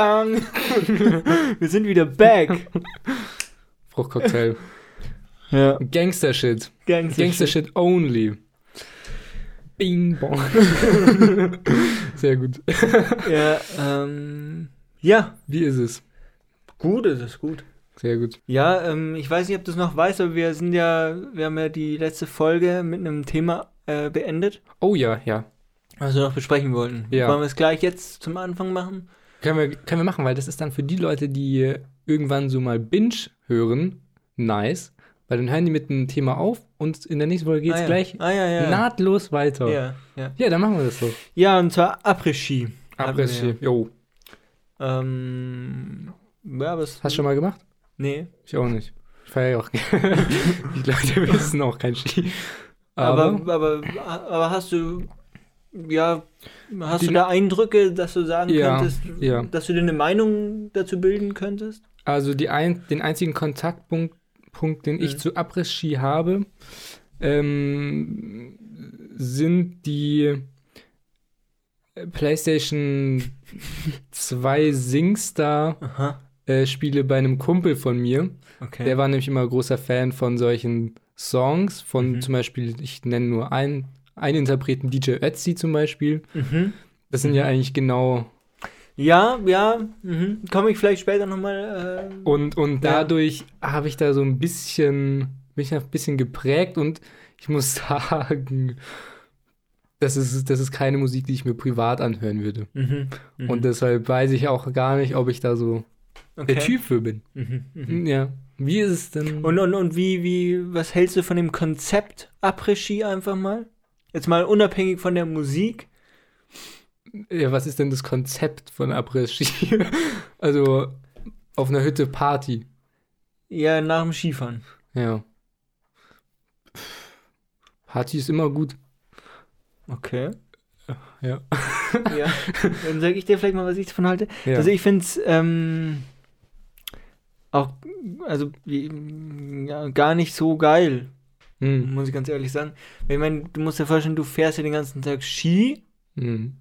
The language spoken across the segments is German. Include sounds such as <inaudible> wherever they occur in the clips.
Bang. <laughs> Wir sind wieder back. Fruchtcocktail. Ja. Gangster-Shit. Gangster. Gangster-Shit only. Bing bong. Sehr gut. Ja, ähm, ja, Wie ist es? gut ist es, gut. Sehr gut. Ja, ähm, ich weiß nicht, ob du es noch weißt, aber wir sind ja, wir haben ja die letzte Folge mit einem Thema äh, beendet, Oh ja, ja. was wir noch besprechen wollten. Ja. Wollen wir es gleich jetzt zum Anfang machen? Können wir, können wir machen, weil das ist dann für die Leute, die irgendwann so mal Binge hören, nice. Weil dann hören die mit einem Thema auf und in der nächsten Folge geht's ah, ja. gleich ah, ja, ja. nahtlos weiter. Ja, ja. Ja, dann machen wir das so. ja, und zwar Après-Ski. Après-Ski. Jo. Ähm, ja, was? Hast du schon mal gemacht? Nee. Ich auch nicht. Ich feiere ja auch. <laughs> die Leute wissen auch kein Ski. Aber, Aber, aber, aber hast du, ja, hast Die- du da Eindrücke, dass du sagen Ja, könntest, ja. dass du dir eine Meinung dazu bilden könntest? also ein, den einzigen Kontaktpunkt, Punkt, den ich Mhm. zu Après-Ski habe, ähm, sind die äh, PlayStation 2 SingStar äh, Spiele bei einem Kumpel von mir. okay. Der war nämlich immer großer Fan von solchen Songs, von Mhm. zum Beispiel, ich nenne nur einen, einen Interpreten, DJ Ötzi zum Beispiel. mhm. Das sind ja eigentlich genau Ja, ja, mhm. komme ich vielleicht später nochmal. Äh, Und, und Ja. dadurch habe ich da so ein bisschen, bin ich ein bisschen geprägt und ich muss <laughs> sagen, das ist, das ist keine Musik, die ich mir privat anhören würde. mhm. Mhm. Und deshalb weiß ich auch gar nicht, ob ich da so okay. der Typ für bin. Mhm. Mhm. Ja. Wie ist es denn? Und, und, und wie, wie, was hältst du von dem Konzept Après-Ski einfach mal? Jetzt mal unabhängig von der Musik. ja, was ist denn das Konzept von Après-Ski? <laughs> also auf einer Hütte Party. Ja, nach dem Skifahren. Ja. Party ist immer gut. Okay. Ja. <laughs> ja. Dann sage ich dir vielleicht mal, was ich davon halte. ja. Also ich finde es ähm, auch, also ja, gar nicht so geil, Hm. muss ich ganz ehrlich sagen. Weil ich meine, du musst dir vorstellen, du fährst ja den ganzen Tag Ski, Hm.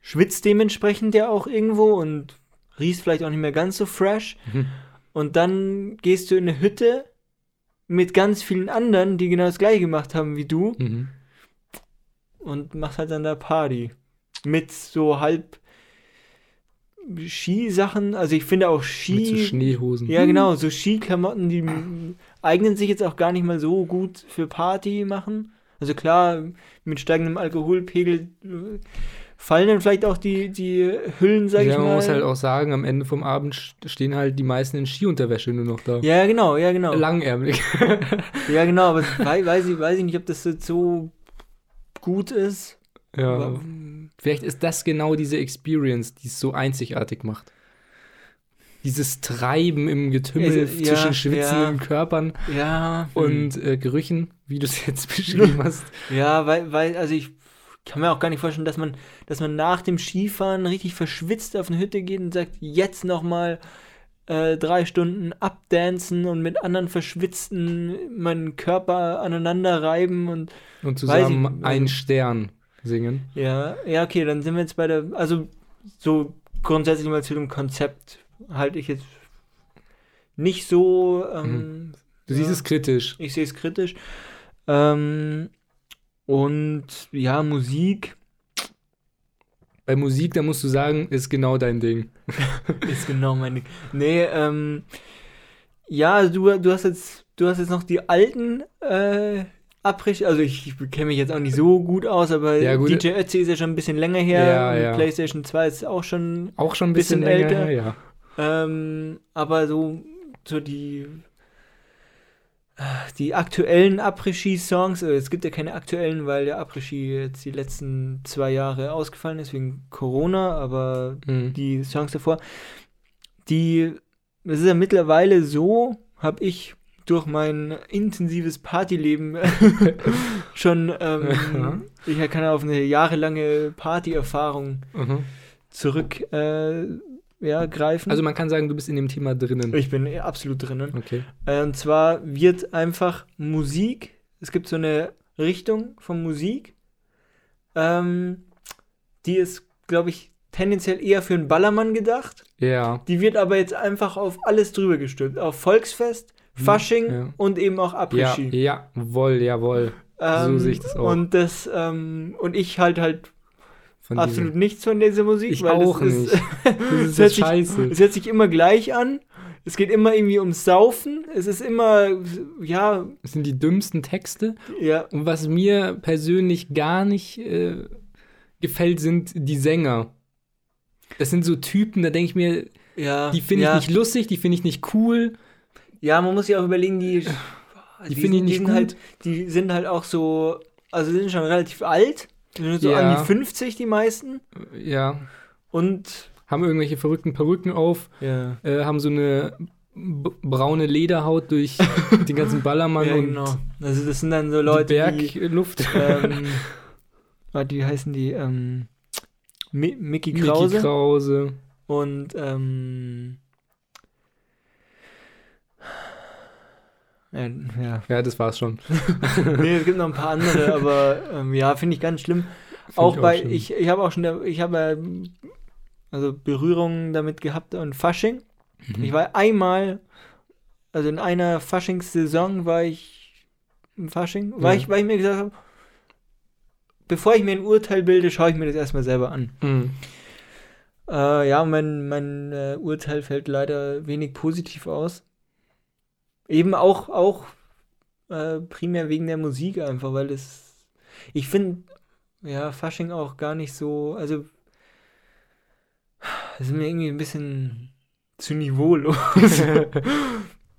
schwitzt dementsprechend ja auch irgendwo und riechst vielleicht auch nicht mehr ganz so fresh. Mhm. Und dann gehst du in eine Hütte mit ganz vielen anderen, die genau das gleiche gemacht haben wie du Mhm. und machst halt dann da Party. Mit so halb Skisachen. Also ich finde auch Ski. Mit so Schneehosen. Ja, genau, so Skiklamotten, die m- eignen sich jetzt auch gar nicht mal so gut für Party machen. Also klar, mit steigendem Alkoholpegel äh, fallen dann vielleicht auch die, die Hüllen, sag ja, ich man mal. muss halt auch sagen, am Ende vom Abend st- stehen halt die meisten in Skiunterwäsche nur noch da. ja, genau, ja, genau. Langärmlich. <laughs> Ja, genau, aber wei weiß, ich, weiß ich nicht, ob das jetzt so gut ist. ja. Aber, Vielleicht ist das genau diese Experience, die es so einzigartig macht. Dieses Treiben im Getümmel Also, ja, zwischen schwitzenden ja. Körpern ja, hm. und äh, Gerüchen, wie du es jetzt <laughs> beschrieben hast. Ja, weil, weil, also ich kann mir auch gar nicht vorstellen, dass man, dass man nach dem Skifahren richtig verschwitzt auf eine Hütte geht und sagt, jetzt nochmal äh, drei Stunden abdancen und mit anderen Verschwitzten meinen Körper aneinander reiben und Und zusammen ich, also- einen Stern singen. ja, ja, okay, dann sind wir jetzt bei der, also so grundsätzlich mal zu dem Konzept halte ich jetzt nicht so, ähm, Du Ja. siehst es kritisch. Ich sehe es kritisch. Ähm, und ja, Musik Bei Musik, da musst du sagen, ist genau dein Ding. <laughs> ist genau meine. Nee, ähm, ja, du, du hast jetzt, du hast jetzt noch die alten äh, Abbrich, also ich, ich kenne mich jetzt auch nicht so gut aus, aber Ja, gut. DJ Ötzi ist ja schon ein bisschen länger her. Ja, ja. PlayStation 2 ist auch schon, Auch schon ein bisschen, Bisschen älter. her, ja. Ähm, aber so, so die die aktuellen Après-Ski-Songs, äh, es gibt ja keine aktuellen, weil der Après-Ski jetzt die letzten zwei Jahre ausgefallen ist wegen Corona, aber Mhm. die Songs davor, die, es ist ja mittlerweile so, habe ich durch mein intensives Partyleben <laughs> schon, ähm, ich kann auf eine jahrelange Partyerfahrung Mhm. zurück äh, ja, greifen. Also man kann sagen, du bist in dem Thema drinnen. ich bin absolut drinnen. Okay. Äh, Und zwar wird einfach Musik, es gibt so eine Richtung von Musik, ähm, die ist, glaube ich, tendenziell eher für einen Ballermann gedacht. Ja. Die wird aber jetzt einfach auf alles drüber gestülpt. Auf Volksfest, Fasching ja. und eben auch Ja, Après-Ski. jawohl, jawohl. so sehe ich das auch. Und das, ähm, und ich halt halt absolut diesem- nichts von dieser Musik, Ich weil auch <laughs> das ist, nicht. Das es ist das sich- scheiße. es hört sich immer gleich an. Es geht immer irgendwie ums Saufen. Es ist immer, ja, Das sind die dümmsten Texte. ja, Und was mir persönlich gar nicht äh, gefällt, sind die Sänger. Das sind so Typen, da denke ich mir, ja. die finde ich ja. nicht lustig, die finde ich nicht cool. Ja, man muss sich auch überlegen, die, Die finde ich sind- nicht gut. halt, die sind halt auch so, also die sind schon relativ alt, die so Ja. an die 50 die meisten Ja, und haben irgendwelche verrückten Perücken auf, ja, äh, haben so eine braune Lederhaut durch <laughs> den ganzen Ballermann ja und genau. Also das sind dann so Leute, die, Bergluft. ähm, <laughs> wie heißen die, ähm, Mi Mickey Mickey Krause Krause. und ähm, ja, ja. Ja, das war's schon. <laughs> nee, es gibt noch ein paar andere, aber ähm, ja, finde ich ganz schlimm. Find auch ich bei, schlimm. ich, ich habe auch schon, ich habe äh, also Berührungen damit gehabt und Fasching. Mhm. Ich war einmal, also in einer Faschingssaison war ich im Fasching, weil, Ja. ich, weil ich mir gesagt habe, bevor ich mir ein Urteil bilde, schaue ich mir das erstmal selber an. Mhm. Äh, ja, mein, mein äh, Urteil fällt leider wenig positiv aus. Eben auch, auch äh, primär wegen der Musik einfach, weil es. Ich finde, ja, Fasching auch gar nicht so. Also. Es ist mir irgendwie ein bisschen zu niveaulos. <laughs>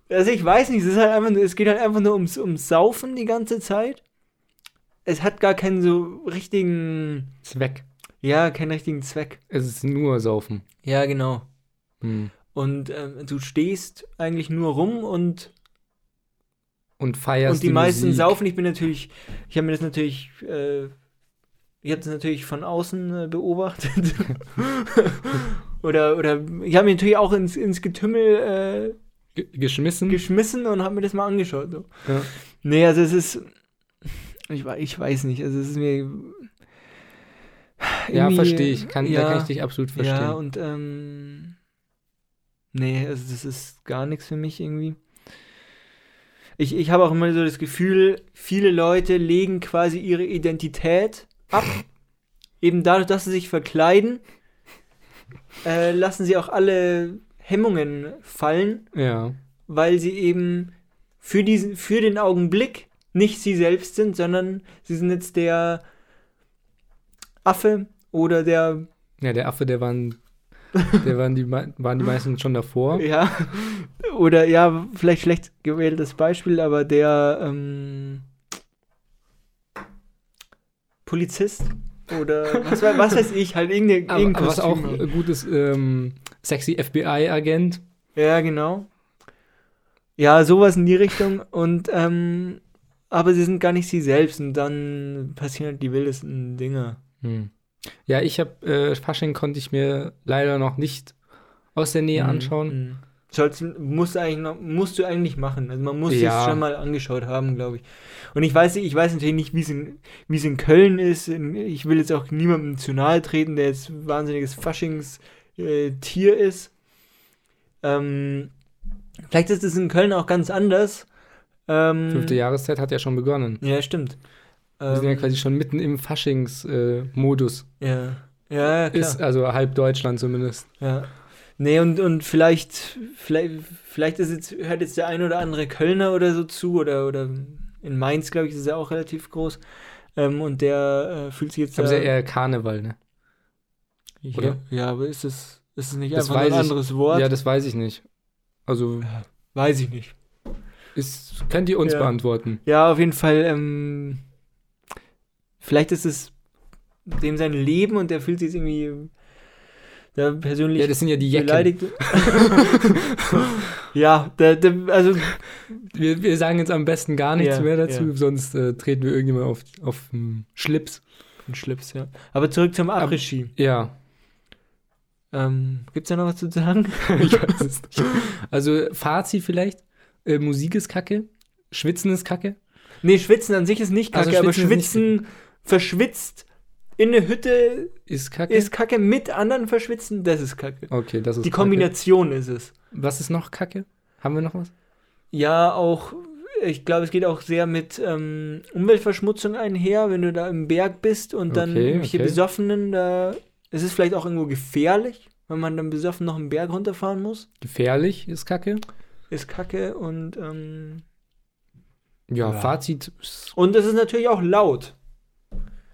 also ich weiß nicht, es ist halt einfach nur, es geht halt einfach nur ums, ums Saufen die ganze Zeit. Es hat gar keinen so richtigen, weg. ja, keinen richtigen Zweck. Es ist nur Saufen. Ja, genau. Mhm. Und ähm, du stehst eigentlich nur rum und, Und feierst und die, meisten Musik. saufen. Ich bin natürlich, ich habe mir das natürlich, äh, ich habe das natürlich von außen äh, beobachtet. <laughs> oder, oder ich habe mich natürlich auch ins, ins Getümmel Ge geschmissen. äh, geschmissen und habe mir das mal angeschaut. So. ja. Nee, also es ist, ich, ich weiß nicht, also es ist mir. ja, verstehe ich. Kann, ja, Da kann ich dich absolut verstehen. Ja, und ähm, nee, also das ist gar nichts für mich irgendwie. Ich, ich habe auch immer so das Gefühl, viele Leute legen quasi ihre Identität ab. Eben dadurch, dass sie sich verkleiden, äh, lassen sie auch alle Hemmungen fallen, ja. weil sie eben für, diesen, für den Augenblick nicht sie selbst sind, sondern sie sind jetzt der Affe oder der Ja, der Affe, der waren, der waren die, waren die meisten schon davor. <laughs> Ja, oder ja, vielleicht schlecht gewähltes Beispiel, aber der ähm, Polizist oder was, was weiß ich, halt irgendein, Aber, irgendein aber was auch Kostüm. äh, gut ist, ähm, sexy FBI-Agent. Ja, genau. Ja, sowas in die Richtung und ähm, aber sie sind gar nicht sie selbst und dann passieren halt die wildesten Dinge. Hm. Ja, ich habe äh, Fasching konnte ich mir leider noch nicht aus der Nähe Mhm, anschauen. mhm. Sollst, musst, du eigentlich noch, musst du eigentlich machen. Also man muss Ja. es schon mal angeschaut haben, glaube ich. Und ich weiß, ich weiß natürlich nicht, wie es in, wie es in Köln ist. Ich will jetzt auch niemandem zu nahe treten, der jetzt wahnsinniges Faschings-Tier ist. Ähm, vielleicht ist es in Köln auch ganz anders. Ähm, Fünfte Jahreszeit hat ja schon begonnen. Ja, stimmt. Wir sind ja Ähm, quasi schon mitten im Faschings-Modus. Ja, ja, ja, klar. ist also halb Deutschland zumindest. Ja. Nee, und, und vielleicht, vielleicht, vielleicht ist jetzt, hört jetzt der ein oder andere Kölner oder so zu, oder, oder in Mainz, glaube ich, ist es ja auch relativ groß. Ähm, und der äh, fühlt sich jetzt da, ist ja eher Karneval, ne? ja, oder? ja, aber ist es, ist es nicht Das einfach ein weiß ich. anderes Wort? Ja, das weiß ich nicht. Also, Weiß ich nicht. ist, könnt ihr uns Ja. beantworten. Ja, auf jeden Fall, ähm, vielleicht ist es dem sein Leben und der fühlt sich irgendwie da persönlich Ja, das sind ja die Jecken. beleidigt. <laughs> ja, der, der, also Wir, wir sagen jetzt am besten gar nichts Ja, mehr dazu, ja. sonst äh, treten wir irgendjemand auf, auf den Schlips. ein Schlips, ja. Aber zurück zum Après-Ski. Ja, Ähm, gibt's da noch was zu sagen? <laughs> ich weiß es nicht. Also, Fazit vielleicht: äh, Musik ist kacke, Schwitzen ist kacke. nee, Schwitzen an sich ist nicht Also kacke, aber Schwitzen nicht Schwitzen verschwitzt in eine Hütte Ist kacke? ist Kacke, mit anderen verschwitzen, das ist Kacke. okay, das ist Die kacke. Kombination ist es. Was ist noch kacke? Haben wir noch was? Ja, auch, ich glaube, es geht auch sehr mit ähm, Umweltverschmutzung einher, wenn du da im Berg bist und dann Okay, irgendwelche okay. Besoffenen da. Es ist vielleicht auch irgendwo gefährlich, wenn man dann besoffen noch einen Berg runterfahren muss. Gefährlich ist kacke. Ist kacke und, ähm, Ja, Ja. Fazit. und es ist natürlich auch laut.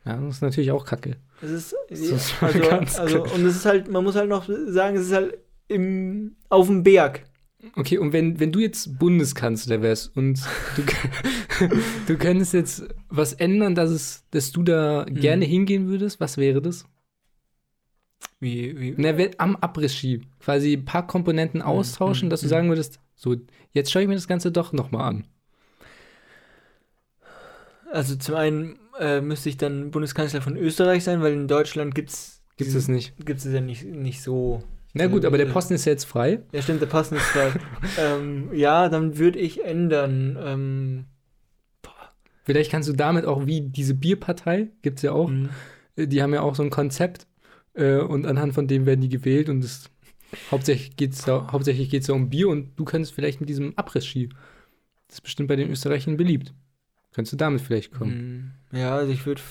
Ja, das ist natürlich auch kacke. Es ist, Das ist <laughs> also, ganz also, und es ist halt, man muss halt noch sagen, es ist halt im, auf dem Berg. Okay, und wenn, wenn du jetzt Bundeskanzler wärst und du, <laughs> du könntest jetzt was ändern, dass, es, dass du da Mhm. gerne hingehen würdest, was wäre das? Wie, wie, Na, am Abriss-Ski quasi ein paar Komponenten austauschen, mhm, dass du mhm. sagen würdest, so, jetzt schaue ich mir das Ganze doch nochmal an. Also zum einen äh, müsste ich dann Bundeskanzler von Österreich sein, weil in Deutschland gibt's Gibt es nicht? gibt's es ja nicht, nicht so. Na gut, Äh, aber der äh, Posten ist ja jetzt frei. Ja, stimmt, der Posten ist frei. <laughs> ähm, ja, dann würde ich ändern. Ähm, Vielleicht kannst du damit auch wie diese Bierpartei, gibt es ja auch, mh. äh, die haben ja auch so ein Konzept äh, und anhand von dem werden die gewählt und es hauptsächlich geht es hauptsächlich geht's da um Bier und du könntest vielleicht mit diesem Abriss-Ski, das ist bestimmt bei den Österreichern beliebt. Könntest du damit vielleicht kommen? Mm, Ja, also ich würde.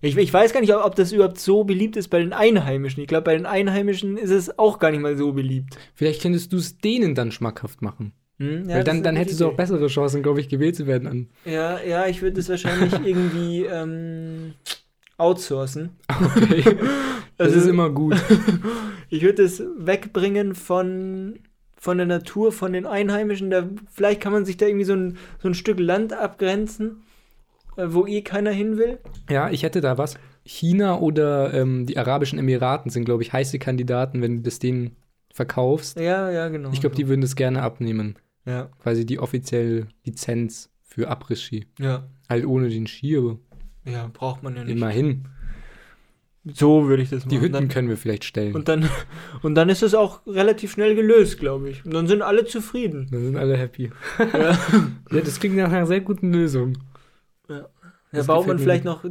Ich, ich weiß gar nicht, ob das überhaupt so beliebt ist bei den Einheimischen. Ich glaube, bei den Einheimischen ist es auch gar nicht mal so beliebt. Vielleicht könntest du es denen dann schmackhaft machen. Hm? Ja, Weil dann, dann hättest du auch bessere Chancen, glaube ich, gewählt zu werden an. Ja, ja, ich würde es wahrscheinlich <laughs> irgendwie ähm, outsourcen. Okay. <laughs> Das Also- ist immer gut. <laughs> Ich würde es wegbringen von, von der Natur, von den Einheimischen. Da, vielleicht kann man sich da irgendwie so ein, so ein Stück Land abgrenzen, wo eh keiner hin will. Ja, ich hätte da was. China oder ähm, die Arabischen Emiraten sind, glaube ich, heiße Kandidaten, wenn du das denen verkaufst. Ja, ja, genau. Ich glaube, die würden das gerne abnehmen. Ja, Quasi die offizielle Lizenz für Abriss-Ski. ja, Halt ohne den Ski, aber ja, braucht man ja nicht. immerhin. So würde ich das machen. Die Hütten dann, können wir vielleicht stellen. und, dann, <laughs> und dann ist es auch relativ schnell gelöst, glaube ich. Und dann sind alle zufrieden. Dann sind alle happy. ja. <laughs> Ja, das klingt nach einer sehr guten Lösung. Da Das baut man vielleicht noch,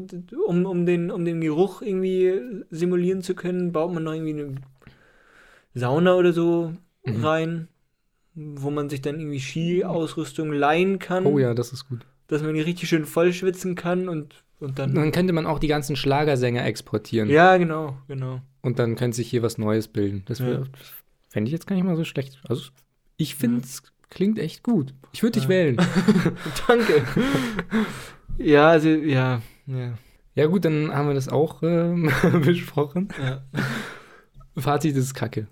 um, um, den, um den Geruch irgendwie simulieren zu können, baut man noch irgendwie eine Sauna oder so Mhm. rein, wo man sich dann irgendwie Ski-Ausrüstung leihen kann, Oh ja, das ist gut. dass man die richtig schön voll schwitzen kann und, und dann. Dann könnte man auch die ganzen Schlagersänger exportieren. ja, genau, genau. Und dann könnte sich hier was Neues bilden. Das Ja. fände ich jetzt gar nicht mal so schlecht. Also, ich finde es klingt echt gut. Ich würde dich Ja. wählen. <laughs> <laughs> Danke. <laughs> ja, also, ja, ja, Ja, gut, dann haben wir das auch ähm, <laughs> besprochen. ja. Fazit ist kacke.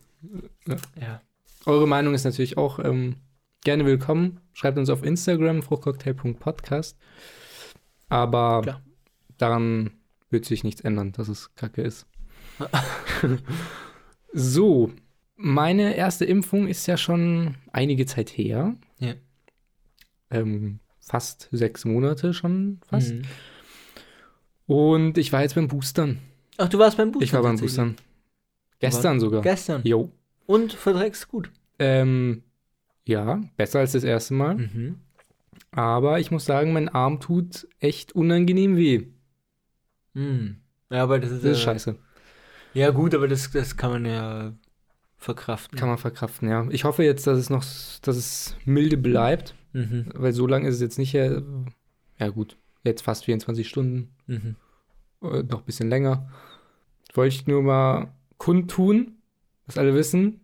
ja. Eure Meinung ist natürlich auch ähm, gerne willkommen. Schreibt uns auf Instagram, fruchtcocktail.podcast. Aber Klar. daran wird sich nichts ändern, dass es kacke ist. <laughs> so, meine erste Impfung ist ja schon einige Zeit her. Ja. Ähm, fast sechs Monate schon fast. Mhm. Und ich war jetzt beim Boostern. Ach, du warst beim Boostern? ich war beim? Boostern. Gestern sogar. Gestern. Jo. Und verträgst gut. Ähm, ja, besser als das erste Mal. Mhm. Aber ich muss sagen, mein Arm tut echt unangenehm weh. Mhm. Ja, aber das ist, Das ist äh, scheiße. Ja, gut, aber das, das kann man ja verkraften. Kann man verkraften, ja. Ich hoffe jetzt, dass es noch, dass es milde bleibt, Mhm. weil so lange ist es jetzt nicht her. Ja, gut. Jetzt fast 24 Stunden, Mhm. äh, noch ein bisschen länger. Wollte ich nur mal kundtun, dass alle wissen.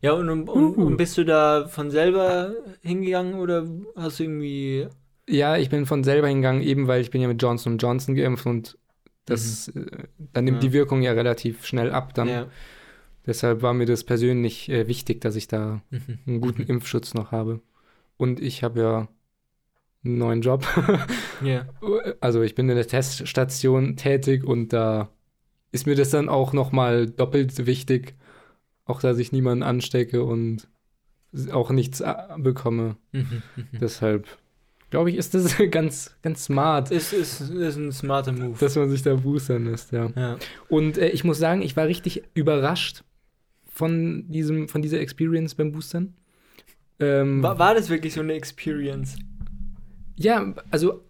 Ja, und, und, Uh. und bist du da von selber hingegangen oder hast du irgendwie. Ja, ich bin von selber hingegangen, eben weil ich bin ja mit Johnson Johnson geimpft und das, äh, dann nimmt Mhm. Ja. die Wirkung ja relativ schnell ab. Dann. ja. Deshalb war mir das persönlich äh, wichtig, dass ich da Mhm. einen guten Impfschutz noch habe. Und ich habe ja einen neuen Job. <laughs> Ja. Also ich bin in der Teststation tätig und da ist mir das dann auch noch mal doppelt wichtig, auch dass ich niemanden anstecke und auch nichts bekomme. <laughs> Deshalb glaube ich, ist das <laughs> ganz, ganz smart, Ist, ist, ist ein smarter Move. dass man sich da boostern lässt, ja. ja. Und äh, ich muss sagen, ich war richtig überrascht von diesem, von dieser Experience beim Boostern. Ähm, war, war das wirklich so eine Experience? Ja, also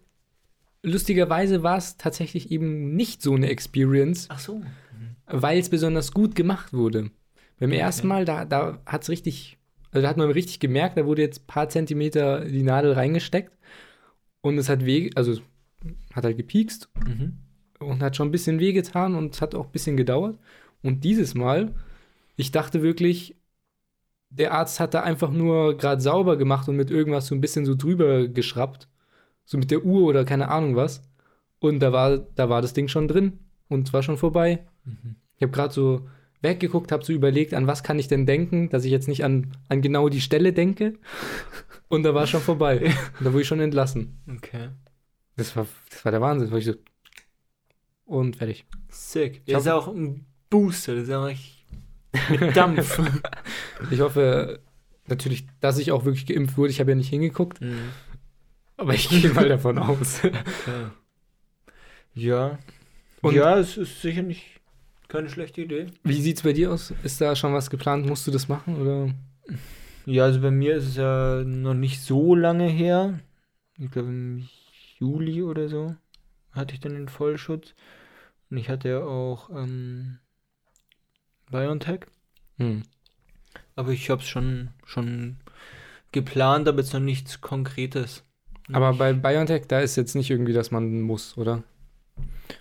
lustigerweise war es tatsächlich eben nicht so eine Experience, Ach so. weil es besonders gut gemacht wurde. Beim Okay. ersten Mal, da, da hat es richtig, also da hat man richtig gemerkt, da wurde jetzt ein paar Zentimeter die Nadel reingesteckt und es hat weh, also hat halt gepiekst Mhm. und hat schon ein bisschen wehgetan und es hat auch ein bisschen gedauert. Und dieses Mal, ich dachte wirklich, der Arzt hat da einfach nur gerade sauber gemacht und mit irgendwas so ein bisschen so drüber geschraubt. So mit der Uhr oder keine Ahnung was. Und da war, da war das Ding schon drin und es war schon vorbei. Mhm. Ich habe gerade so weggeguckt, habe so überlegt, an was kann ich denn denken, dass ich jetzt nicht an, an genau die Stelle denke. <laughs> Und da war schon vorbei. <laughs> Und da wurde ich schon entlassen. Okay. Das war, das war der Wahnsinn. War so und fertig. Sick. Ich Das ist hoffe- auch ein Booster. Das ist auch echt mit Dampf. <laughs> Ich hoffe natürlich, dass ich auch wirklich geimpft wurde. Ich habe ja nicht hingeguckt, Mhm. aber ich gehe mal davon aus. <laughs> Ja. Und- ja, es ist sicher nicht keine schlechte Idee. Wie sieht's bei dir aus? Ist da schon was geplant? Musst du das machen oder? Ja, also bei mir ist es ja noch nicht so lange her. Ich glaube im Juli oder so hatte ich dann den Vollschutz. Und ich hatte ja auch ähm, BioNTech. Hm. Aber ich habe es schon, schon geplant, aber jetzt noch nichts Konkretes. Aber bei BioNTech, da ist jetzt nicht irgendwie, dass man muss, oder?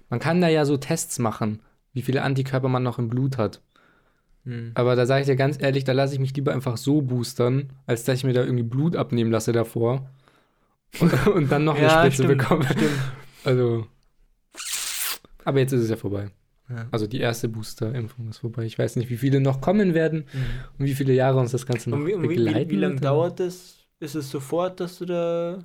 Man kann da ja so Tests machen, wie viele Antikörper man noch im Blut hat. Hm. Aber da sage ich dir ganz ehrlich, da lasse ich mich lieber einfach so boostern, als dass ich mir da irgendwie Blut abnehmen lasse davor. <laughs> Und, und dann noch eine Ja, Spritze stimmt, bekomme. stimmt. Also. Aber jetzt ist es ja vorbei. Ja. Also die erste Booster-Impfung ist vorbei. Ich weiß nicht, wie viele noch kommen werden Mhm. und wie viele Jahre uns das Ganze noch Und wie, und wie, wie, begleiten wie lange dauert das? Ist es sofort, dass du da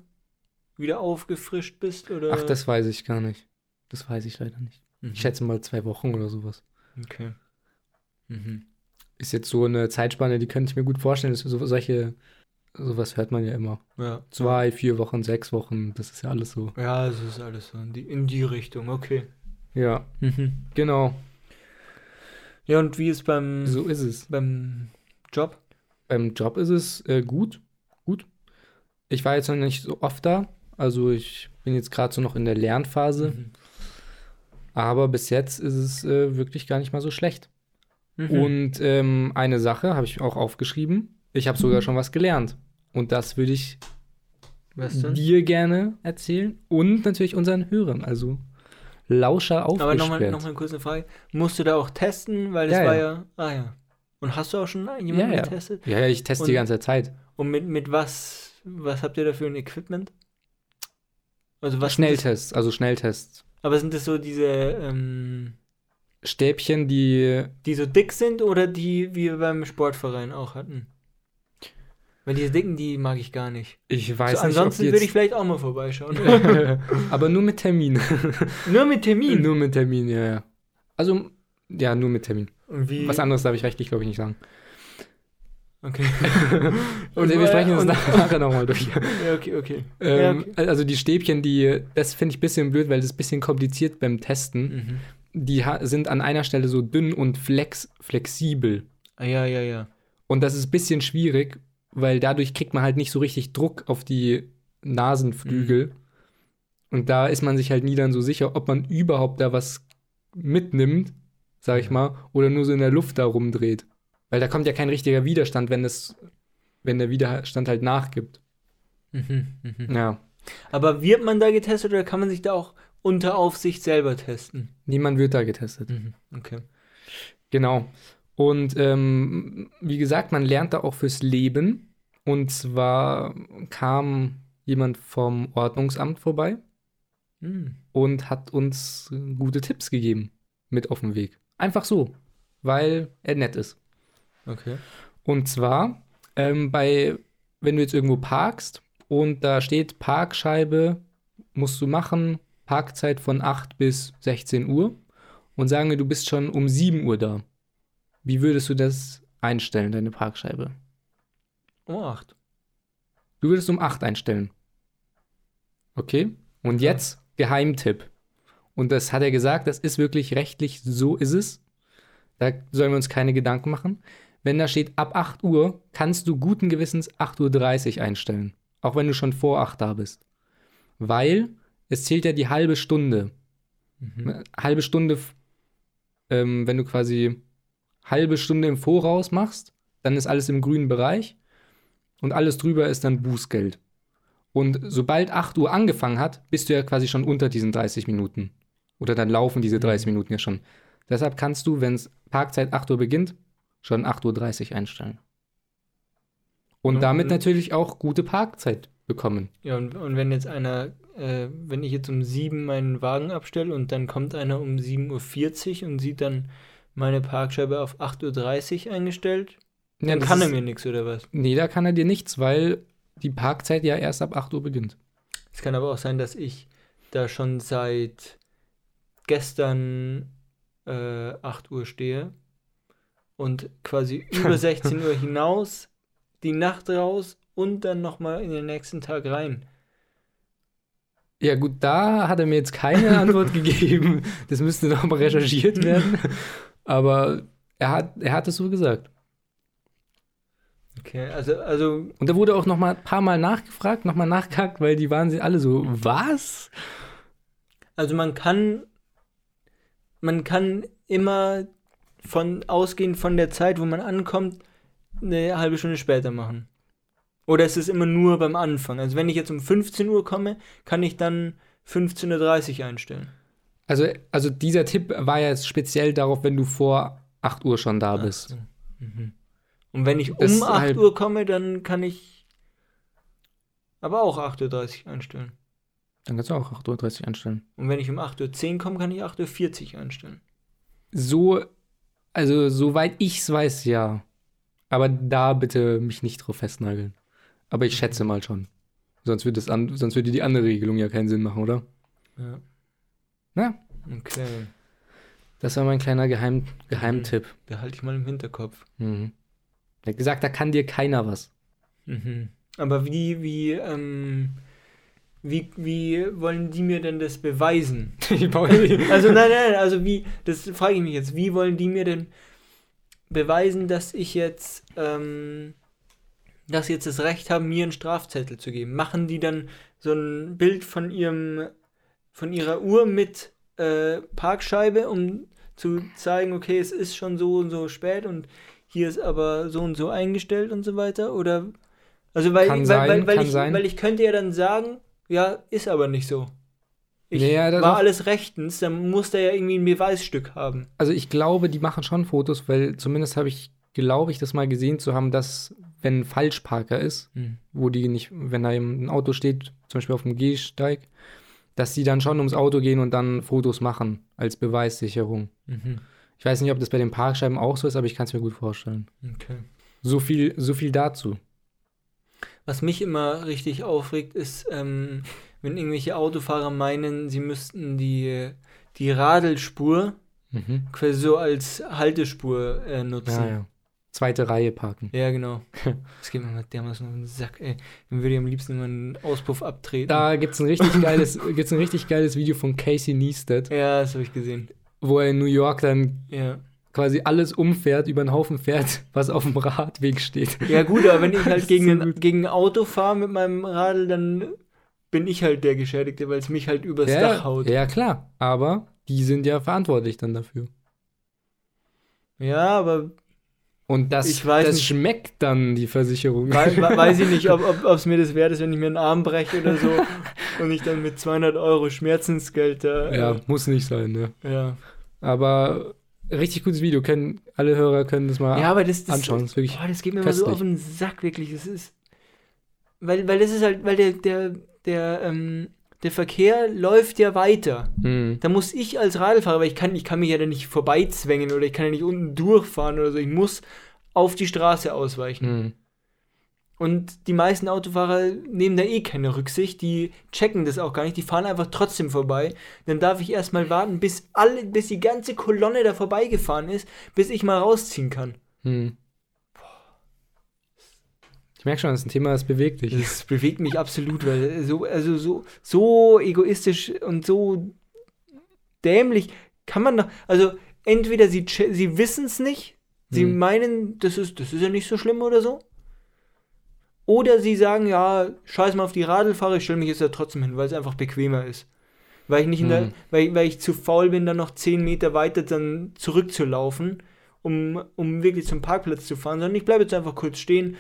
wieder aufgefrischt bist? Oder? Ach, das weiß ich gar nicht. Das weiß ich leider nicht. Mhm. Ich schätze mal zwei Wochen oder sowas. Okay. Mhm. Ist jetzt so eine Zeitspanne, die könnte ich mir gut vorstellen. So, solche, sowas hört man ja immer. Ja. Zwei, vier Wochen, sechs Wochen, das ist ja alles so. Ja, es ist alles so in die, in die Richtung, okay. Ja, Mhm. genau. Ja, und wie ist beim, So ist es. beim Job? Beim Job ist es äh, gut. Gut. Ich war jetzt noch nicht so oft da. Also ich bin jetzt gerade so noch in der Lernphase. Mhm. Aber bis jetzt ist es äh, wirklich gar nicht mal so schlecht. Mhm. Und ähm, eine Sache habe ich auch aufgeschrieben. Ich habe sogar schon was gelernt. Und das würde ich dir gerne erzählen und natürlich unseren Hörern. Also Lauscher Aber aufgesperrt. nochmal noch eine Frage. Musst du da auch testen? Weil das Ja, war ja. ja. Ah ja. Und hast du auch schon jemanden Ja, ja. getestet? ja, ja, ich teste Und- die ganze Zeit. Und mit, mit was, was habt ihr da für ein Equipment? Also was Schnelltests, also Schnelltests. aber sind das so diese, ähm, Stäbchen, die die so dick sind oder die wir beim Sportverein auch hatten? Weil diese dicken, die mag ich gar nicht. ich weiß so, nicht, ansonsten die würde ich jetzt, vielleicht auch mal vorbeischauen. <laughs> aber nur mit Termin. <laughs> Nur mit Termin. nur mit Termin, ja, ja. Also ja, nur mit Termin. Wie? Was anderes darf ich rechtlich, glaube ich, nicht sagen. Okay. <laughs> Und wir sprechen das nach- nachher nochmal durch. Ja, okay, okay. Ähm, ja, okay. Also die Stäbchen, die, das finde ich ein bisschen blöd, weil das ist ein bisschen kompliziert beim Testen. Mhm. Die sind an einer Stelle so dünn und flex flexibel. Ah, ja, ja, ja. Und das ist ein bisschen schwierig, weil dadurch kriegt man halt nicht so richtig Druck auf die Nasenflügel. Und da ist man sich halt nie dann so sicher, ob man überhaupt da was mitnimmt, sag ich mal, oder nur so in der Luft da rumdreht. Weil da kommt ja kein richtiger Widerstand, wenn es, wenn der Widerstand halt nachgibt. Mhm, mhm. Ja. Aber wird man da getestet oder kann man sich da auch unter Aufsicht selber testen? Niemand wird da getestet. Mhm. Okay. Genau. Und ähm, wie gesagt, man lernt da auch fürs Leben. Und zwar kam jemand vom Ordnungsamt vorbei Mhm. und hat uns gute Tipps gegeben mit auf den Weg. Einfach so, weil er nett ist. Okay. Und zwar ähm, bei, wenn du jetzt irgendwo parkst und da steht Parkscheibe, musst du machen, Parkzeit von 8 bis 16 Uhr und sagen wir, du bist schon um 7 Uhr da. Wie würdest du das einstellen, deine Parkscheibe? Oh, acht. Du würdest um 8 einstellen. Okay? Und Ja. jetzt Geheimtipp. Und das hat er gesagt, das ist wirklich rechtlich, so ist es. Da sollen wir uns keine Gedanken machen. Wenn da steht ab 8 Uhr, kannst du guten Gewissens 8.30 Uhr einstellen. Auch wenn du schon vor 8 da bist. Weil es zählt ja die halbe Stunde. Mhm. Halbe Stunde, ähm, wenn du quasi halbe Stunde im Voraus machst, dann ist alles im grünen Bereich und alles drüber ist dann Bußgeld. Und sobald 8 Uhr angefangen hat, bist du ja quasi schon unter diesen 30 Minuten. Oder dann laufen diese 30 Minuten ja schon. Deshalb kannst du, wenn es Parkzeit 8 Uhr beginnt, schon 8.30 Uhr einstellen. Und Ja, damit natürlich auch gute Parkzeit bekommen. Ja, und, und wenn jetzt einer, äh, wenn ich jetzt um 7 meinen Wagen abstelle und dann kommt einer um 7.40 Uhr und sieht dann meine Parkscheibe auf 8.30 Uhr eingestellt, Ja, dann kann er mir nichts, oder was? Nee, da kann er dir nichts, weil die Parkzeit ja erst ab 8 Uhr beginnt. Es kann aber auch sein, dass ich da schon seit gestern äh, 8 Uhr stehe und quasi <laughs> über 16 Uhr hinaus, die Nacht raus und dann nochmal in den nächsten Tag rein. Ja, gut, da hat er mir jetzt keine <laughs> Antwort gegeben. Das müsste noch mal recherchiert werden. <laughs> Aber er hat, er hat es so gesagt. Okay, also, also Und da wurde auch noch mal ein paar Mal nachgefragt, noch mal nachgehakt, weil die waren sie alle so, was? Also man kann, man kann immer von ausgehend von der Zeit, wo man ankommt, eine halbe Stunde später machen. Oder ist es immer nur beim Anfang? Also wenn ich jetzt um 15 Uhr komme, kann ich dann 15.30 Uhr einstellen. Also, also dieser Tipp war ja jetzt speziell darauf, wenn du vor 8 Uhr schon da bist. So. Mhm. Und wenn ich um ist 8 halt- Uhr komme, dann kann ich aber auch 8.30 Uhr einstellen. Dann kannst du auch 8.30 Uhr einstellen. Und wenn ich um 8.10 Uhr komme, kann ich 8.40 Uhr einstellen. So, also soweit ich es weiß, ja. Aber da bitte mich nicht drauf festnageln. Aber ich schätze mal schon. Sonst würde, das an, sonst würde die andere Regelung ja keinen Sinn machen, oder? Ja. Na, Okay. das war mein kleiner Geheim, Geheimtipp. Behalte ich mal im Hinterkopf. Mhm. Er hat gesagt, da kann dir keiner was. Mhm. Aber wie, wie, ähm, wie, wie wollen die mir denn das beweisen? <laughs> Also nein, nein, also wie, das frage ich mich jetzt, wie wollen die mir denn beweisen, dass ich jetzt, ähm, dass sie jetzt das Recht haben, mir einen Strafzettel zu geben? Machen die dann so ein Bild von ihrem, von ihrer Uhr mit äh, Parkscheibe, um zu zeigen, okay, es ist schon so und so spät und hier ist aber so und so eingestellt und so weiter? Oder also weil, Kann weil, sein, weil, weil, kann ich, sein. weil ich könnte ja dann sagen, ja, ist aber nicht so. Ich Ja, das war alles rechtens, dann muss der ja irgendwie ein Beweisstück haben. Also ich glaube, die machen schon Fotos, weil zumindest habe ich, glaube ich, das mal gesehen zu haben, dass wenn ein Falschparker ist, wo die nicht, wenn da eben ein Auto steht, zum Beispiel auf dem Gehsteig, dass die dann schon ums Auto gehen und dann Fotos machen als Beweissicherung. Mhm. Ich weiß nicht, ob das bei den Parkscheiben auch so ist, aber ich kann es mir gut vorstellen. Okay. So viel, so viel dazu. Was mich immer richtig aufregt, ist, ähm, wenn irgendwelche Autofahrer meinen, sie müssten die, die Radelspur Mhm. quasi so als Haltespur äh, nutzen. Ja, ja. Zweite Reihe parken. Ja, genau. <laughs> Das geht mir mal dermaßen auf den Sack, ey. Dann würde ich am liebsten immer einen Auspuff abtreten. Da gibt es ein richtig geiles, gibt's ein richtig geiles Video von Casey Neistat, Ja, das habe ich gesehen. Wo er in New York dann Ja. quasi alles umfährt, über den Haufen fährt, <laughs> was auf dem Radweg steht. Ja, gut, aber wenn ich <laughs> halt gegen, so ein, gegen ein Auto fahre mit meinem Radl, dann bin ich halt der Geschädigte, weil es mich halt übers ja, Dach haut. ja, klar. Aber die sind ja verantwortlich dann dafür. Ja, aber Und das, weiß das nicht. schmeckt dann, die Versicherung. wei- we- weiß ich nicht, ob es ob, mir das wert ist, wenn ich mir einen Arm breche oder so <laughs> und ich dann mit 200 Euro Schmerzensgeld da. äh, ja, muss nicht sein, ne? ja. Aber richtig gutes Video. Können, alle Hörer können das mal Ja, aber das, das, anschauen. Das ist wirklich boah, das geht mir immer so auf den Sack, wirklich. Das ist. Weil, weil das ist halt, weil der, der, der, ähm, der Verkehr läuft ja weiter. Mhm. Da muss ich als Radlfahrer, weil ich kann, ich kann mich ja dann nicht vorbeizwängen oder ich kann ja nicht unten durchfahren oder so. Ich muss auf die Straße ausweichen. Mhm. Und die meisten Autofahrer nehmen da eh keine Rücksicht, die checken das auch gar nicht, die fahren einfach trotzdem vorbei. Dann darf ich erstmal warten, bis alle, bis die ganze Kolonne da vorbeigefahren ist, bis ich mal rausziehen kann. Mhm. Ich merke schon, das ist ein Thema, das bewegt dich. Das bewegt mich absolut, weil so, also so, so egoistisch und so dämlich kann man doch. Also entweder sie, sie wissen es nicht, sie Hm. meinen, das ist, das ist ja nicht so schlimm oder so. Oder sie sagen, ja, scheiß mal auf die Radlfahrer, ich stelle mich jetzt da trotzdem hin, weil es einfach bequemer ist. weil ich nicht in der, Mhm. weil, weil ich zu faul bin, dann noch 10 Meter weiter dann zurückzulaufen, um, um wirklich zum Parkplatz zu fahren, sondern ich bleibe jetzt einfach kurz stehen.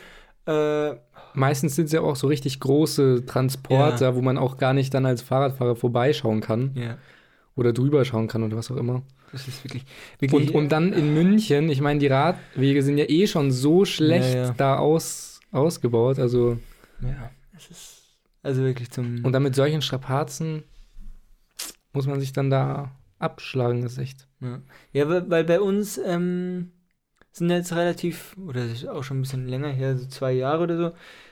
Äh, Meistens sind es ja auch so richtig große Transporter, wo man auch gar nicht dann als Fahrradfahrer vorbeischauen kann ja, oder drüber schauen kann oder was auch immer. das ist wirklich. wirklich Und, und dann in München, ich meine, die Radwege sind ja eh schon so schlecht Ja, ja. da aus, ausgebaut. Also, ja, es ist. Also wirklich zum. und dann mit solchen Strapazen muss man sich dann da abschlagen, das ist echt. Ja, ja weil, weil bei uns ähm, sind jetzt relativ, oder das ist auch schon ein bisschen länger her, so zwei Jahre oder so,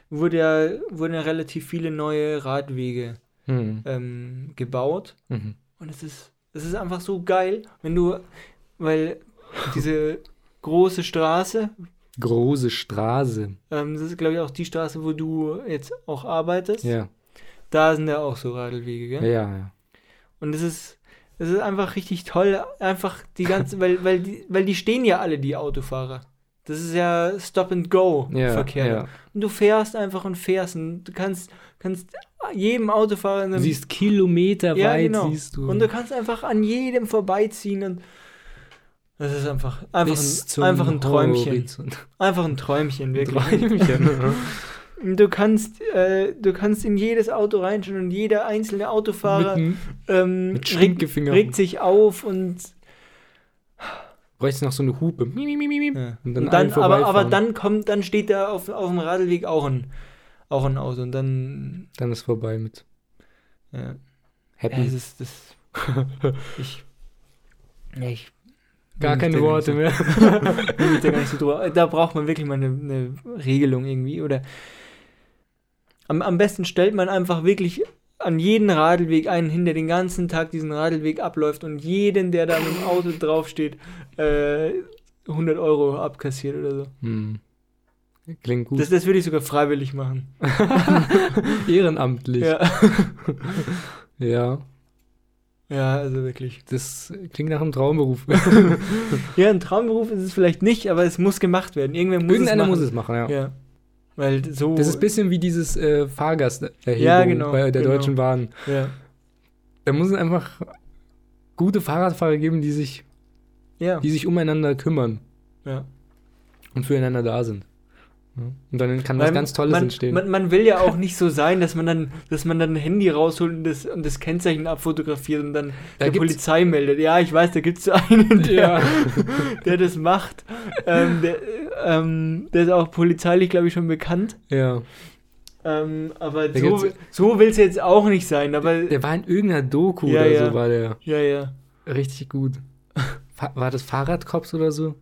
wurde ja, wurden ja relativ viele neue Radwege Hm. ähm, gebaut. Mhm. Und es ist, es ist einfach so geil, wenn du, weil diese große Straße, Große Straße. ähm, das ist glaube ich auch die Straße, wo du jetzt auch arbeitest, Ja. da sind ja auch so Radwege, Ja, gell? ja. ja. Und es ist, es ist einfach richtig toll, einfach die ganze, <laughs> weil, weil, die, weil die stehen ja alle, die Autofahrer. Das ist ja Ja, Stop-and-Go-Verkehr. ja. Und du fährst einfach und fährst und du kannst, kannst jedem Autofahrer in Du einem, siehst kilometerweit, Ja, genau. siehst du. und du kannst einfach an jedem vorbeiziehen und das ist einfach, einfach, ein, einfach ein Träumchen. Horizont. Einfach ein Träumchen, wirklich. Träumchen. <laughs> Du kannst, äh, du kannst in jedes Auto reinschauen und jeder einzelne Autofahrer Mitten, ähm, mit regt, regt sich auf und bräuchst noch so eine Hupe. Miep, miep, miep, miep. Ja. Und dann, Und dann, aber, aber dann kommt, dann steht da auf, auf dem Radlweg auch ein, auch ein Auto und dann, Dann ist vorbei mit ja, ja Happy. das ist, das, <laughs> ich, ja, ich, Gar keine Worte mehr. <laughs> da gar nicht so drüber, da braucht man wirklich mal eine, eine Regelung irgendwie oder am, am besten stellt man einfach wirklich an jeden Radlweg einen hin, der den ganzen Tag diesen Radlweg abläuft und jeden, der da mit dem Auto draufsteht, äh, 100 Euro abkassiert oder so. Hm. Klingt gut. Das, das würde ich sogar freiwillig machen. <laughs> Ehrenamtlich. Ja. <laughs> Ja. Ja, also wirklich. Das klingt nach einem Traumberuf. <laughs> Ja, ein Traumberuf ist es vielleicht nicht, aber es muss gemacht werden. Irgendwer muss Irgendeiner es machen. muss es machen, ja. Ja. Weil so. Das ist ein bisschen wie dieses äh, Fahrgasterhebung Ja, genau, bei der genau. Deutschen Bahn. ja. Da muss es einfach gute Fahrradfahrer geben, die sich, Ja. die sich umeinander kümmern ja. und füreinander da sind. Ja. Und dann kann was ganz Tolles man, entstehen. Man, man will ja auch nicht so sein, dass man dann, dass man dann ein Handy rausholt und das, und das Kennzeichen abfotografiert und dann Da der Polizei meldet. Ja, ich weiß, da gibt es so <laughs> einen, der, ja. <laughs> der das macht. ähm, der, ähm, der ist auch polizeilich, glaube ich, schon bekannt. ja. Ähm, aber Da so, so will es jetzt auch nicht sein. Aber Der war in irgendeiner Doku Ja, oder ja. so, war der ja, ja. richtig gut. War das Fahrradcops oder so?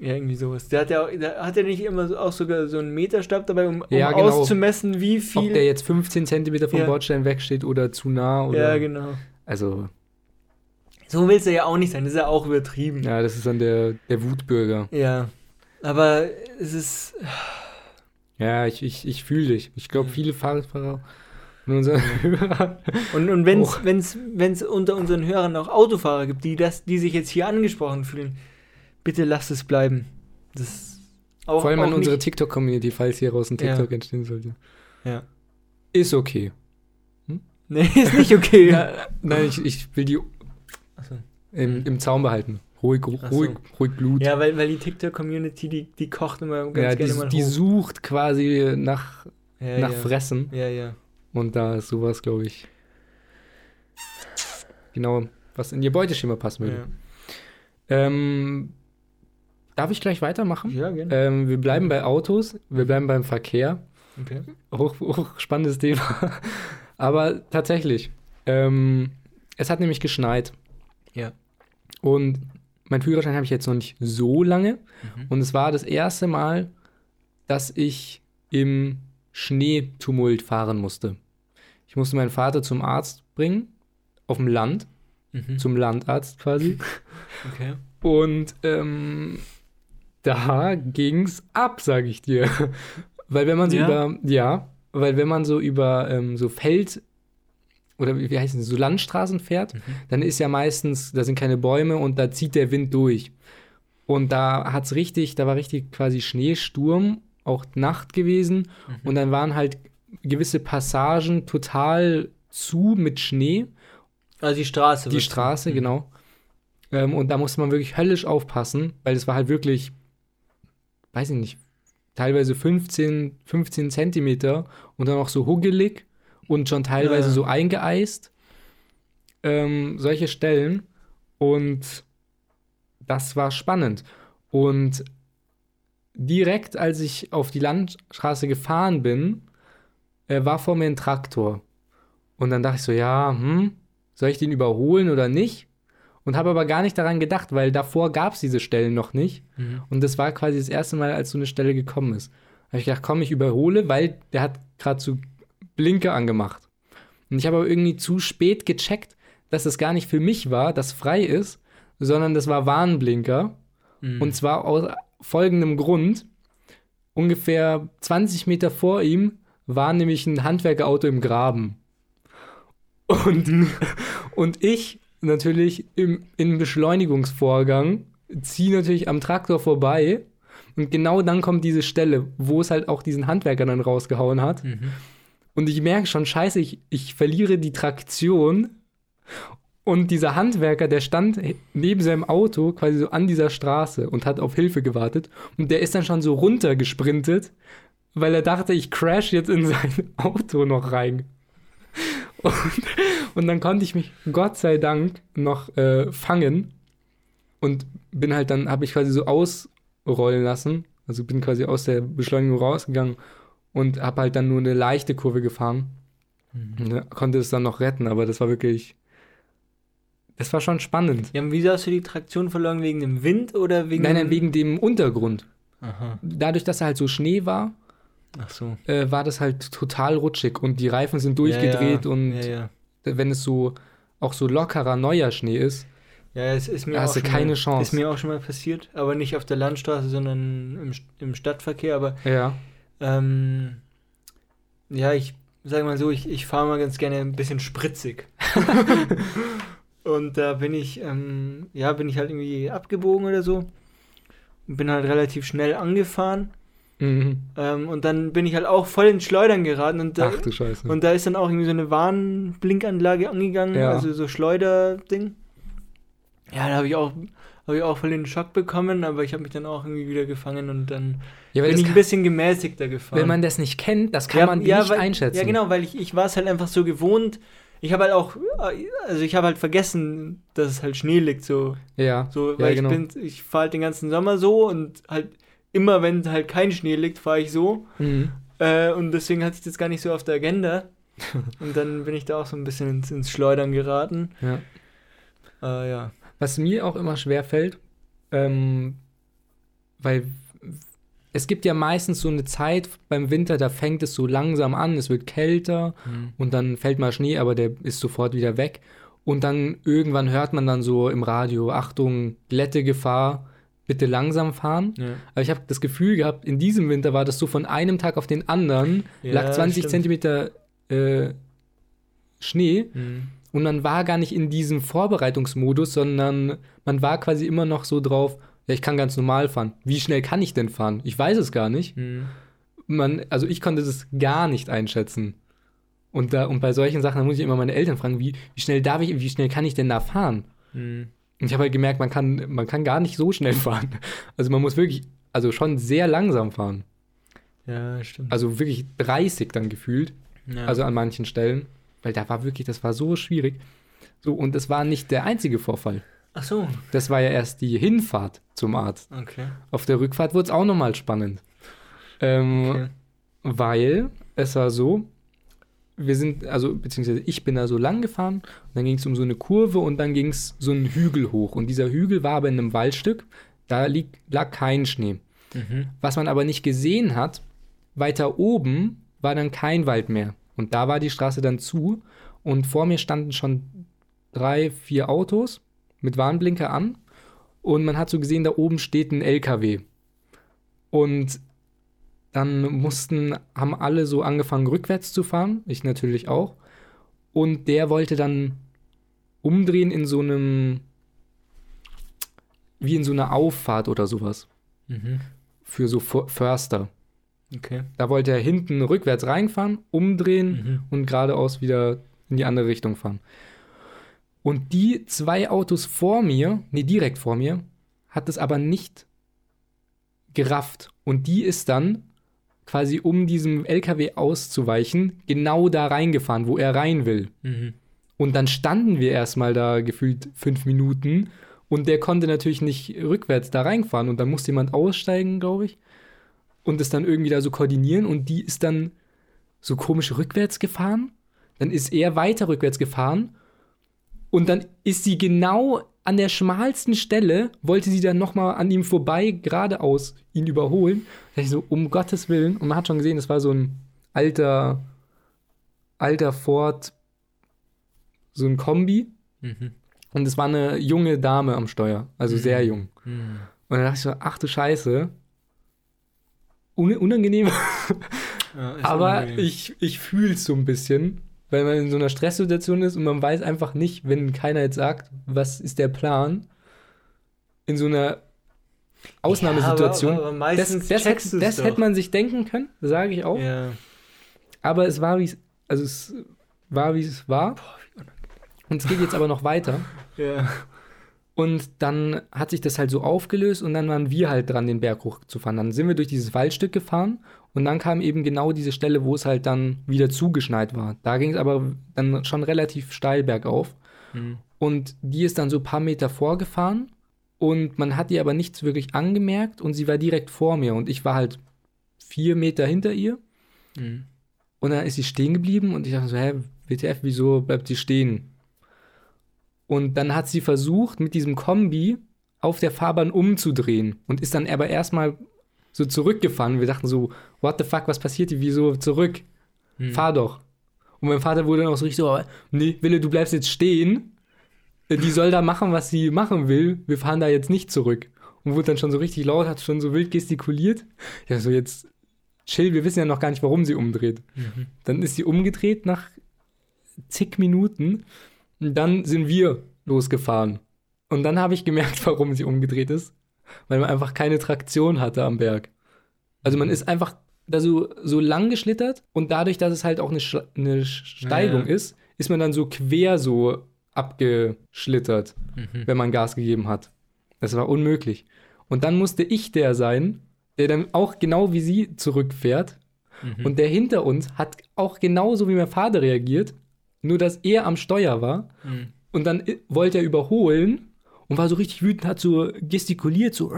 Ja, irgendwie sowas. Der hat ja, auch, der hat ja nicht immer so, auch sogar so einen Meterstab dabei, um, um Ja, genau. auszumessen, wie Ob der viel. jetzt 15 Zentimeter vom Ja. Bordstein wegsteht oder zu nah oder. Ja, genau. Also, So will es ja auch nicht sein. Das ist ja auch übertrieben. ja, das ist dann der, der Wutbürger. Ja. Aber es ist. Ja, ich, ich, ich fühle dich. Ich glaube, viele Fahrradfahrer und unsere Hörer. Und, und wenn es wenn's, wenn's unter unseren Hörern auch Autofahrer gibt, die, das, die sich jetzt hier angesprochen fühlen, bitte lasst es bleiben. Das auch, Vor allem auch an unsere TikTok-Community, falls hier raus ein Ja. TikTok entstehen sollte. Ja. Ist okay. Nee, ist nicht okay. Ja, nein, ich, ich will die Achso. im, im Zaum behalten. Ruhig, Ach so. ruhig, ruhig Blut. Ja, weil, weil die TikTok-Community, die, die kocht immer ganz Ja, gerne die, mal die hoch. sucht quasi nach, ja, nach ja. Fressen. Ja, ja. Und da ist sowas, glaube ich, genau, was in ihr Beuteschema passen würde. Ja, Ähm, darf ich gleich weitermachen? ja gerne. Ähm, wir bleiben bei Autos, wir bleiben beim Verkehr. Okay. Hoch, hoch spannendes Thema. Aber tatsächlich, ähm, es hat nämlich geschneit. Ja. Und mein Führerschein habe ich jetzt noch nicht so lange. Mhm. Und es war das erste Mal, dass ich im Schneetumult fahren musste. Ich musste meinen Vater zum Arzt bringen, auf dem Land, Mhm. zum Landarzt quasi. <laughs> Okay. Und ähm, da ging's ab, sage ich dir. Weil wenn man so Ja? über, ja, weil wenn man so über ähm, so Feld oder wie, heißt es, so Landstraßen fährt, Mhm. dann ist ja meistens, da sind keine Bäume und da zieht der Wind durch. Und da hat's richtig, da war richtig quasi Schneesturm, auch Nacht gewesen. Mhm. Und dann waren halt gewisse Passagen total zu mit Schnee. Also die Straße. die Straße, Mhm. genau. Ähm, und da musste man wirklich höllisch aufpassen, weil es war halt wirklich, weiß ich nicht, teilweise 15, 15 Zentimeter und dann auch so huggelig und schon teilweise Ja. so eingeeist. Ähm, solche Stellen. Und das war spannend. Und direkt als ich auf die Landstraße gefahren bin, äh, war vor mir ein Traktor. Und dann dachte ich so, ja, hm, soll ich den überholen oder nicht? Und habe aber gar nicht daran gedacht, weil davor gab es diese Stellen noch nicht. Mhm. Und das war quasi das erste Mal, als so eine Stelle gekommen ist. habe ich gedacht, komm, ich überhole, weil der hat gerade so Blinker angemacht. Und ich habe aber irgendwie zu spät gecheckt, dass es gar nicht für mich war, dass frei ist, sondern das war Warnblinker. Mhm. Und zwar aus folgendem Grund. Ungefähr 20 Meter vor ihm war nämlich ein Handwerkerauto im Graben. Und, <laughs> und ich natürlich im, im Beschleunigungsvorgang ziehe natürlich am Traktor vorbei. Und genau dann kommt diese Stelle, wo es halt auch diesen Handwerker dann rausgehauen hat. Mhm. Und ich merke schon, scheiße, ich, ich verliere die Traktion. Und dieser Handwerker, der stand neben seinem Auto quasi so an dieser Straße und hat auf Hilfe gewartet. Und der ist dann schon so runtergesprintet, weil er dachte, ich crash jetzt in sein <laughs> Auto noch rein. Und, und dann konnte ich mich Gott sei Dank noch äh, fangen und bin halt dann, habe ich quasi so ausrollen lassen. Also bin quasi aus der Beschleunigung rausgegangen und habe halt dann nur eine leichte Kurve gefahren. Da konnte es dann noch retten, aber das war wirklich. Das war schon spannend. Ja, und wieso hast du die Traktion verloren? Wegen dem Wind oder wegen Nein, dem... nein, wegen dem Untergrund. Aha. Dadurch, dass er halt so Schnee war, Ach so. äh, war das halt total rutschig und die Reifen sind durchgedreht ja, ja. und Ja, ja. Wenn es so auch so lockerer neuer Schnee ist, Ja, es ist mir auch hast du schon keine mal, Chance. Ist mir auch schon mal passiert, aber nicht auf der Landstraße, sondern im, im Stadtverkehr. Aber ja, ähm, ja, ich sage mal so, ich, ich fahre mal ganz gerne ein bisschen spritzig. <laughs> Und da bin ich, ähm, ja, bin ich halt irgendwie abgebogen oder so. Und bin halt relativ schnell angefahren. Mhm. Ähm, und dann bin ich halt auch voll ins Schleudern geraten. Und da, ach du Scheiße. und da ist dann auch irgendwie so eine Warnblinkanlage angegangen, Ja. also so Schleuderding. Ja, da habe ich auch habe ich auch voll den Schock bekommen, aber ich habe mich dann auch irgendwie wieder gefangen und dann ja, bin ich ein kann, bisschen gemäßigter gefahren. wenn man das nicht kennt, das kann ja, man ja, nicht weil, einschätzen. Ja, genau, weil ich, ich war es halt einfach so gewohnt. Ich habe halt auch, also ich habe halt vergessen, dass es halt Schnee liegt, so, Ja, so weil genau. ich bin, ich fahre halt den ganzen Sommer so und halt immer, wenn halt kein Schnee liegt, fahre ich so. Mhm. Äh, und deswegen hatte ich das gar nicht so auf der Agenda. <laughs> und dann bin ich da auch so ein bisschen ins, ins Schleudern geraten. Ja. Äh, ja. Was mir auch immer schwer fällt, ähm, weil es gibt ja meistens so eine Zeit beim Winter, da fängt es so langsam an, es wird kälter und dann fällt mal Schnee, aber der ist sofort wieder weg. Und dann irgendwann hört man dann so im Radio, Achtung, Glättegefahr, bitte langsam fahren. ja. Aber ich habe das Gefühl gehabt, in diesem Winter war das so von einem Tag auf den anderen, Ja, lag 20 stimmt. Zentimeter äh, Schnee Mhm. und man war gar nicht in diesem Vorbereitungsmodus, sondern man war quasi immer noch so drauf, ja, ich kann ganz normal fahren. Wie schnell kann ich denn fahren? Ich weiß es gar nicht. Mhm. Man, also ich konnte das gar nicht einschätzen. Und, da, und bei solchen Sachen, da muss ich immer meine Eltern fragen, wie, wie schnell darf ich, wie schnell kann ich denn da fahren? Mhm. Und ich habe halt gemerkt, man kann, man kann gar nicht so schnell fahren. Also man muss wirklich, also schon sehr langsam fahren. Ja, stimmt. Also wirklich 30 dann gefühlt. ja. Also an manchen Stellen. Weil da war wirklich, das war so schwierig. So, und es war nicht der einzige Vorfall. Ach so, Das war ja erst die Hinfahrt zum Arzt. okay. Auf der Rückfahrt wurde es auch nochmal spannend. Ähm, okay. Weil es war so, wir sind, also beziehungsweise ich bin da so lang gefahren, und dann ging es um so eine Kurve und dann ging es so einen Hügel hoch. Und dieser Hügel war aber in einem Waldstück, da lieg, lag kein Schnee. Mhm. Was man aber nicht gesehen hat, weiter oben war dann kein Wald mehr. Und da war die Straße dann zu. Und vor mir standen schon drei, vier Autos mit Warnblinker an. Und man hat so gesehen, da oben steht ein LKW. Und dann mussten, haben alle so angefangen, rückwärts zu fahren. Ich natürlich auch. Und der wollte dann umdrehen in so einem, wie in so einer Auffahrt oder sowas. Mhm. Für so För- Förster. Okay. Da wollte er hinten rückwärts reinfahren, umdrehen Mhm. und geradeaus wieder in die andere Richtung fahren. Und die zwei Autos vor mir, nee, direkt vor mir, hat es aber nicht gerafft. Und die ist dann quasi, um diesem LKW auszuweichen, genau da reingefahren, wo er rein will. Mhm. Und dann standen wir erstmal da gefühlt fünf Minuten und der konnte natürlich nicht rückwärts da reinfahren und dann musste jemand aussteigen, glaube ich, und es dann irgendwie da so koordinieren und die ist dann so komisch rückwärts gefahren. Dann ist er weiter rückwärts gefahren und dann ist sie genau an der schmalsten Stelle, wollte sie dann nochmal an ihm vorbei geradeaus ihn überholen. Da ich so, um Gottes Willen, und man hat schon gesehen, das war so ein alter, alter Ford so ein Kombi Mhm. und es war eine junge Dame am Steuer, also sehr jung. Mhm. Und dann dachte ich so, ach du Scheiße. Un unangenehm, <laughs> Ja, aber unangenehm. ich, ich fühle es so ein bisschen, weil man in so einer Stresssituation ist und man weiß einfach nicht, wenn keiner jetzt sagt, was ist der Plan, in so einer Ausnahmesituation. Ja, aber, aber das das, hätte, das hätte man sich denken können, sage ich auch. Ja. Aber es war, wie es, also es war, wie es war. Und es geht jetzt aber noch weiter. <laughs> Ja. Und dann hat sich das halt so aufgelöst und dann waren wir halt dran, den Berg hochzufahren. Dann sind wir durch dieses Waldstück gefahren und dann kam eben genau diese Stelle, wo es halt dann wieder zugeschneit war. Da ging es aber dann schon relativ steil bergauf. Mhm. Und die ist dann so ein paar Meter vorgefahren und man hat ihr aber nichts wirklich angemerkt und sie war direkt vor mir und ich war halt vier Meter hinter ihr. Mhm. Und dann ist sie stehen geblieben und ich dachte so, hä, WTF, wieso bleibt sie stehen? Und dann hat sie versucht, mit diesem Kombi auf der Fahrbahn umzudrehen und ist dann aber erstmal so zurückgefahren. Wir dachten so, what the fuck, was passiert hier? Wieso zurück? Mhm. Fahr doch. Und mein Vater wurde dann auch so richtig so, nee, Wille, du bleibst jetzt stehen. Äh, Die soll da machen, was sie machen will. Wir fahren da jetzt nicht zurück. Und wurde dann schon so richtig laut, hat schon so wild gestikuliert. Ja, so jetzt chill, wir wissen ja noch gar nicht, warum sie umdreht. Mhm. Dann ist sie umgedreht nach zig Minuten. Und dann sind wir losgefahren. Und dann habe ich gemerkt, <laughs> warum sie umgedreht ist. Weil man einfach keine Traktion hatte am Berg. Also man ist einfach da so, so lang geschlittert und dadurch, dass es halt auch eine, Sch eine Steigung Ja. ist, ist man dann so quer so abgeschlittert, Mhm. wenn man Gas gegeben hat. Das war unmöglich. Und dann musste ich der sein, der dann auch genau wie sie zurückfährt. Mhm. Und der hinter uns hat auch genauso wie mein Vater reagiert, nur dass er am Steuer war. Mhm. Und dann wollte er überholen und war so richtig wütend, hat so gestikuliert, so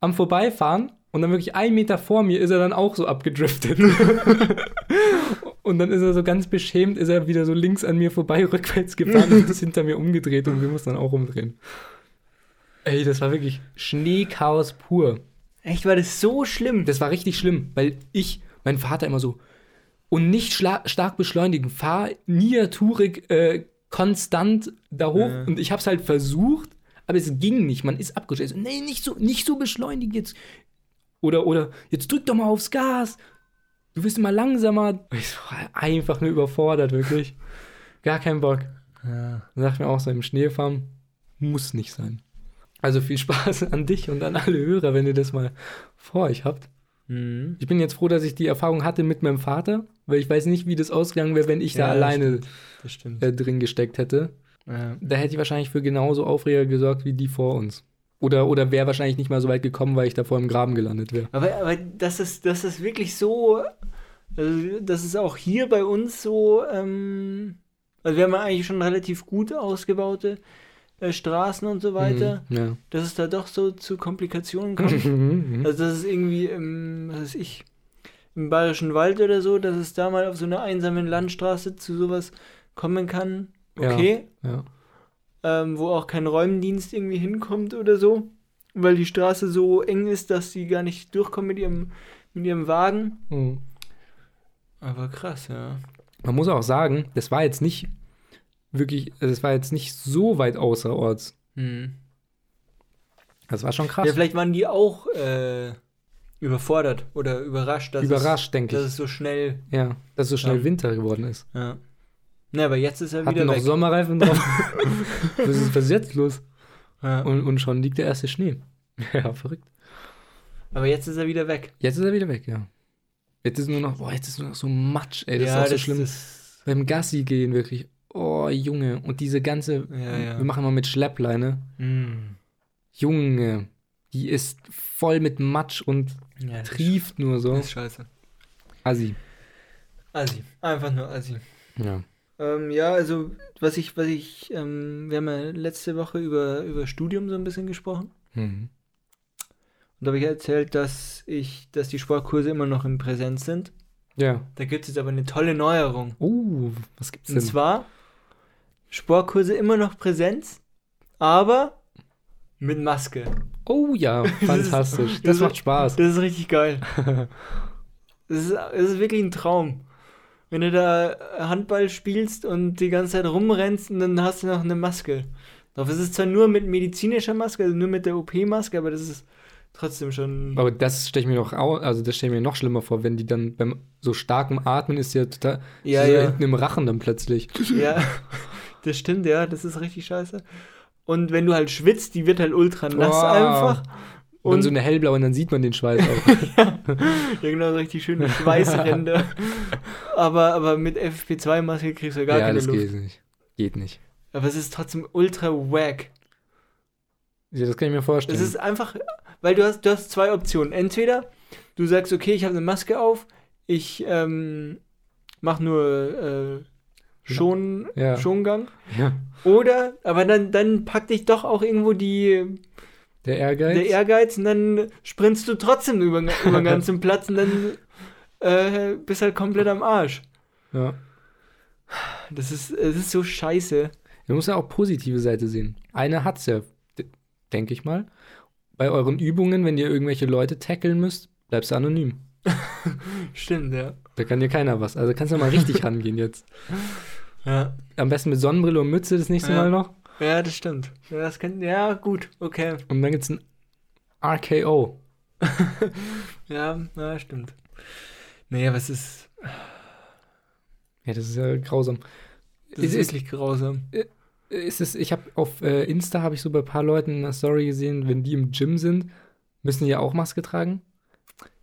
am Vorbeifahren. Und dann wirklich ein Meter vor mir ist er dann auch so abgedriftet. <laughs> und dann ist er so ganz beschämt, ist er wieder so links an mir vorbei, rückwärts gefahren und ist hinter mir umgedreht und wir mussten dann auch umdrehen. Ey, das war wirklich Schneechaos pur. Echt, war das so schlimm? Das war richtig schlimm, weil ich, mein Vater immer so, und nicht stark beschleunigen, fahr niaturig äh, konstant da hoch. Ja. Und ich hab's halt versucht, aber es ging nicht. Man ist abgestellt. So, nee, nicht so, nicht so beschleunigen jetzt. Oder, oder, jetzt drück doch mal aufs Gas. Du bist immer langsamer. Ich so, einfach nur überfordert, wirklich. <laughs> Gar keinen Bock. ja. Dann dachte ich mir auch so, im Schneefahren muss nicht sein. Also viel Spaß an dich und an alle Hörer, wenn ihr das mal vor euch habt. Mhm. Ich bin jetzt froh, dass ich die Erfahrung hatte mit meinem Vater, weil ich weiß nicht, wie das ausgegangen wäre, wenn ich da Ja, alleine Das stimmt. äh, drin gesteckt hätte. Ja. Da hätte ich wahrscheinlich für genauso Aufreger gesorgt wie die vor uns. Oder, oder wäre wahrscheinlich nicht mal so weit gekommen, weil ich da vor im Graben gelandet wäre. Aber, aber das, ist, das ist wirklich so, also das ist auch hier bei uns so, ähm, also wir haben eigentlich schon relativ gut ausgebaute äh, Straßen und so weiter, Mhm, ja. dass es da doch so zu Komplikationen kommt. <laughs> Mhm, also das ist irgendwie, im, was weiß ich, im Bayerischen Wald oder so, dass es da mal auf so einer einsamen Landstraße zu sowas kommen kann. Ja. Okay, ja. ähm, wo auch kein Räumdienst irgendwie hinkommt oder so, weil die Straße so eng ist, dass sie gar nicht durchkommen mit ihrem, mit ihrem Wagen. Mhm. Aber krass, ja. Man muss auch sagen, das war jetzt nicht wirklich, also das war jetzt nicht so weit außerorts. Hm. Das war schon krass. Ja, vielleicht waren die auch äh, überfordert oder überrascht, dass, Überrascht, es, denke dass ich. es so schnell. Ja, dass so schnell Ja. Winter geworden ist. Ja. Na, aber jetzt ist er Hatten wieder noch weg. Sommerreifen drauf. <laughs> was, ist, was ist jetzt los? Ja. Und, und schon liegt der erste Schnee. <laughs> Ja, verrückt. Aber jetzt ist er wieder weg. Jetzt ist er wieder weg, ja. Jetzt ist nur noch, boah, jetzt ist nur noch so Matsch, ey. Das ja, ist auch so schlimm. Beim Gassi gehen wirklich. Oh, Junge. Und diese ganze, Ja, ja. wir machen mal mit Schleppleine. Mm. Junge, die ist voll mit Matsch und Ja, trieft nur so. das ist scheiße. Assi. Assi. Einfach nur Assi. Ja. Ähm, ja, also was ich, was ich, ähm, wir haben ja letzte Woche über, über Studium so ein bisschen gesprochen. Mhm. Und da habe ich erzählt, dass ich, dass die Sportkurse immer noch in Präsenz sind. Ja. Da gibt es jetzt aber eine tolle Neuerung. Oh, was gibt's Und denn? zwar Sportkurse immer noch Präsenz, aber mit Maske. Oh ja, <laughs> fantastisch. das Das ist- macht Spaß. Das ist richtig geil. <laughs> Das ist, das ist wirklich ein Traum. Wenn du da Handball spielst und die ganze Zeit rumrennst und dann hast du noch eine Maske. Doch es ist zwar nur mit medizinischer Maske, also nur mit der OP-Maske, aber das ist trotzdem schon. Aber das stelle ich mir noch au also das stelle ich mir noch schlimmer vor, wenn die dann beim so starkem Atmen ist ja total Ja, ja. hinten im Rachen dann plötzlich. Ja, <laughs> das stimmt, ja, das ist richtig scheiße. Und wenn du halt schwitzt, die wird halt ultra nass Wow. einfach. Und, Und so eine hellblaue und dann sieht man den Schweiß auch. <laughs> ja, genau, so richtig schöne Schweißränder. <laughs> aber, aber mit FFP2-Maske kriegst du gar ja, keine das Luft. geht nicht. Geht nicht. Aber es ist trotzdem ultra wack. Ja, das kann ich mir vorstellen. Es ist einfach, weil du hast, du hast zwei Optionen. Entweder du sagst, okay, ich habe eine Maske auf, ich ähm, mache nur äh, Schon, Ja. Schongang. ja. Oder, aber dann, dann packt dich doch auch irgendwo die, Der Ehrgeiz. der Ehrgeiz und dann sprintst du trotzdem über, über den ganzen <laughs> Platz und dann äh, bist halt komplett am Arsch. ja. Das ist, es ist so scheiße. Man muss ja auch positive Seite sehen. Eine hat's ja, denke ich mal. Bei euren Übungen, wenn ihr irgendwelche Leute tackeln müsst, bleibst du anonym. <laughs> Stimmt, ja. Da kann dir keiner was. Also kannst du mal richtig <laughs> rangehen jetzt. Ja, Am besten mit Sonnenbrille und Mütze das nächste Ja. Mal noch. ja das stimmt. Ja, das kann, ja, gut, okay. Und dann gibt's ein RKO. <laughs> Ja, ja, stimmt. Naja, was ist. Ja, das ist ja grausam. Das ist, Ist- ist- wirklich grausam. Ist es, ich habe auf äh, Insta habe ich so bei ein paar Leuten in der Story gesehen, wenn die im Gym sind, müssen die ja auch Maske tragen?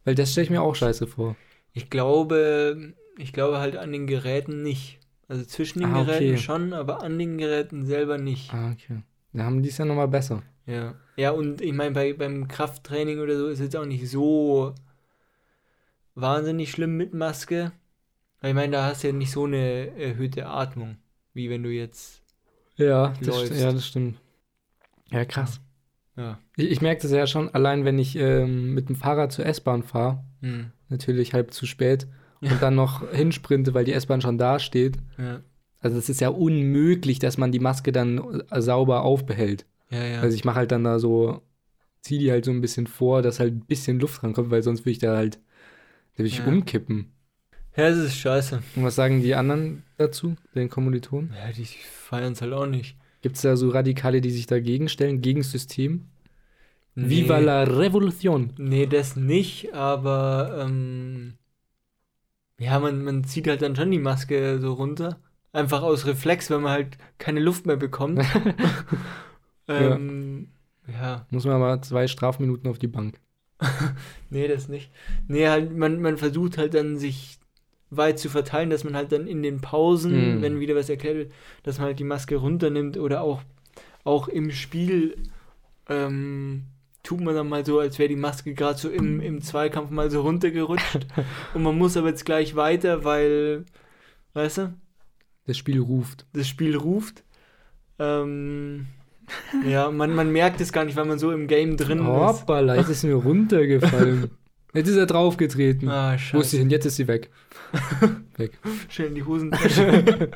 Weil das stelle ich mir auch scheiße vor. Ich glaube, ich glaube halt an den Geräten nicht. Also zwischen den Ah, Geräten okay. schon, aber an den Geräten selber nicht. Ah, okay. Da haben die es ja nochmal besser. Ja. Ja, und ich meine, bei, beim Krafttraining oder so ist es jetzt auch nicht so wahnsinnig schlimm mit Maske. Weil ich meine, da hast du ja nicht so eine erhöhte Atmung, wie wenn du jetzt. Ja, das, Läufst. st- ja, das stimmt. Ja, krass. Ja. Ich, ich merke das ja schon, allein wenn ich ähm, mit dem Fahrrad zur S-Bahn fahre, Hm. natürlich halb zu spät, Ja. und dann noch hinsprinte, weil die S-Bahn schon da steht. Ja. Also es ist ja unmöglich, dass man die Maske dann äh, sauber aufbehält. Ja, ja. Also ich mache halt dann da so, ziehe die halt so ein bisschen vor, dass halt ein bisschen Luft rankommt, weil sonst würde ich da halt, da würde ich Ja. umkippen. ja, das ist scheiße. Und was sagen die anderen dazu, den Kommilitonen? Ja, die feiern es halt auch nicht. Gibt es da so Radikale, die sich dagegen stellen, gegen das System? Nee. Viva la Revolution! Nee, das nicht, aber ähm, ja, man, man zieht halt dann schon die Maske so runter. Einfach aus Reflex, wenn man halt keine Luft mehr bekommt. <laughs> <laughs> ähm, ja. Muss man aber zwei Strafminuten auf die Bank. <laughs> nee, das nicht. Nee, halt, man, man versucht halt dann sich weit zu verteilen, dass man halt dann in den Pausen, Mm. wenn wieder was erklärt wird, dass man halt die Maske runternimmt oder auch, auch im Spiel ähm, tut man dann mal so, als wäre die Maske gerade so im, im Zweikampf mal so runtergerutscht <laughs> und man muss aber jetzt gleich weiter, weil, weißt du, Das Spiel ruft. das Spiel ruft. Ähm, ja, man, man merkt es gar nicht, weil man so im Game drin ist. Hoppala, jetzt ist mir runtergefallen. <laughs> Jetzt ist er draufgetreten. Ah, Wo ist sie scheiße. hin? Jetzt ist sie weg. <laughs> weg. Schnell in die Hosentasche.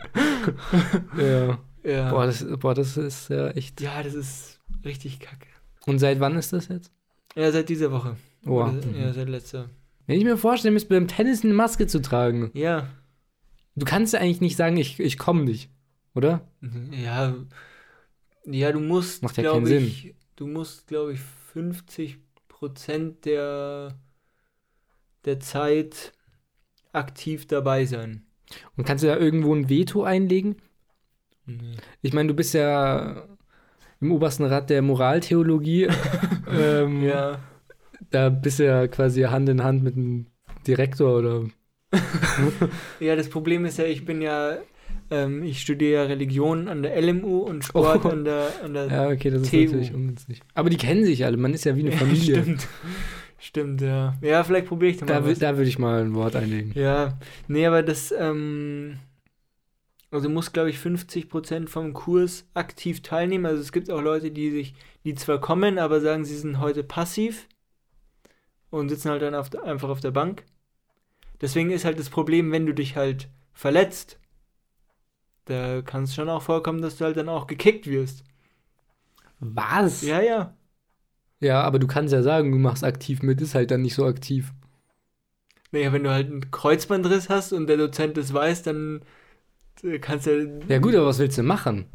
Ja. ja. Boah, das, boah, das ist ja echt. ja, das ist richtig kacke. Und seit wann ist das jetzt? Ja, seit dieser Woche. Oh. Oder, mhm. Ja, seit letzter. Wenn ich mir vorstellen müsste, beim Tennis eine Maske zu tragen. Ja. Du kannst ja eigentlich nicht sagen, ich, ich komme nicht. Oder? Mhm, Ja. Ja, du musst, Macht ja glaube keinen ich, du musst, glaube ich, 50 Prozent der, der Zeit aktiv dabei sein. Und kannst du da irgendwo ein Veto einlegen? Nee. Ich meine, du bist ja im obersten Rat der Moraltheologie. <laughs> ähm, Ja. Da bist du ja quasi Hand in Hand mit dem Direktor oder. <laughs> Ja, das Problem ist ja, ich bin ja ähm, ich studiere Religion an der LMU und Sport Oh. an der, an der <laughs> Ja, okay, das ist TU. natürlich ungünstig. Aber die kennen sich alle, man ist ja wie eine Ja, Familie. stimmt. Stimmt, ja. Ja, vielleicht probiere ich da mal da da würde ich mal ein Wort einlegen. Ja, nee, aber das, ähm, also muss, glaube ich, 50% vom Kurs aktiv teilnehmen. Also es gibt auch Leute, die sich, die zwar kommen, aber sagen, sie sind heute passiv und sitzen halt dann auf einfach auf der Bank. Deswegen ist halt das Problem, wenn du dich halt verletzt, da kann es schon auch vorkommen, dass du halt dann auch gekickt wirst. Was? Ja, ja. Ja, aber du kannst ja sagen, du machst aktiv mit, ist halt dann nicht so aktiv. Naja, wenn du halt einen Kreuzbandriss hast und der Dozent das weiß, dann kannst du Ja gut, aber was willst du machen?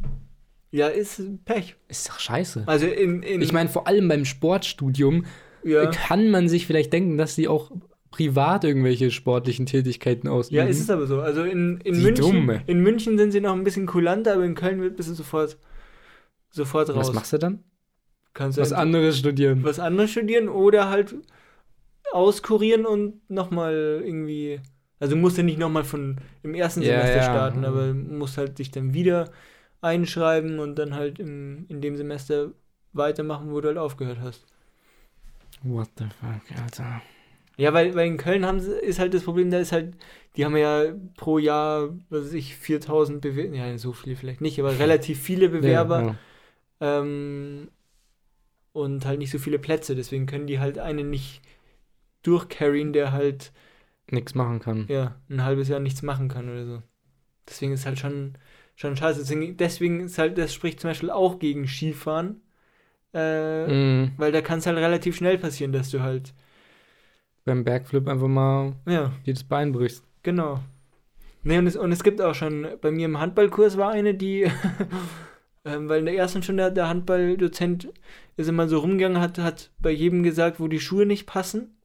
Ja, ist Pech. Ist doch scheiße. Also in, in Ich meine, vor allem beim Sportstudium ja. kann man sich vielleicht denken, dass sie auch privat irgendwelche sportlichen Tätigkeiten ausüben. Ja, ist es aber so. Also in, in, Die München, Dumme. in München sind sie noch ein bisschen kulanter, aber in Köln wird bist du sofort, sofort raus. Was machst du dann? Kannst du Was anderes studieren. was anderes studieren oder halt auskurieren und nochmal irgendwie. Also du musst ja nicht nochmal von im ersten Ja, Semester ja. starten, aber musst halt dich dann wieder einschreiben und dann halt im, in dem Semester weitermachen, wo du halt aufgehört hast. What the fuck, Alter. Ja, weil, weil in Köln haben sie, ist halt das Problem, da ist halt, die haben ja pro Jahr, was weiß ich, 4000 Bewerber, ja, so viele vielleicht nicht, aber relativ viele Bewerber Ja, ja. ähm, und halt nicht so viele Plätze, deswegen können die halt einen nicht durchcarryen, der halt, Nix machen kann. ja, ein halbes Jahr nichts machen kann oder so. Deswegen ist halt schon, schon scheiße. Deswegen, deswegen ist halt, das spricht zum Beispiel auch gegen Skifahren, äh, Mhm. weil da kann es halt relativ schnell passieren, dass du halt, Beim Bergflip einfach mal ja, dir das Bein brichst. Genau. Nee, und es, und es gibt auch schon, bei mir im Handballkurs war eine, die, <laughs> ähm, weil in der ersten Stunde hat der Handballdozent ist immer so rumgegangen, hat, hat bei jedem gesagt, wo die Schuhe nicht passen.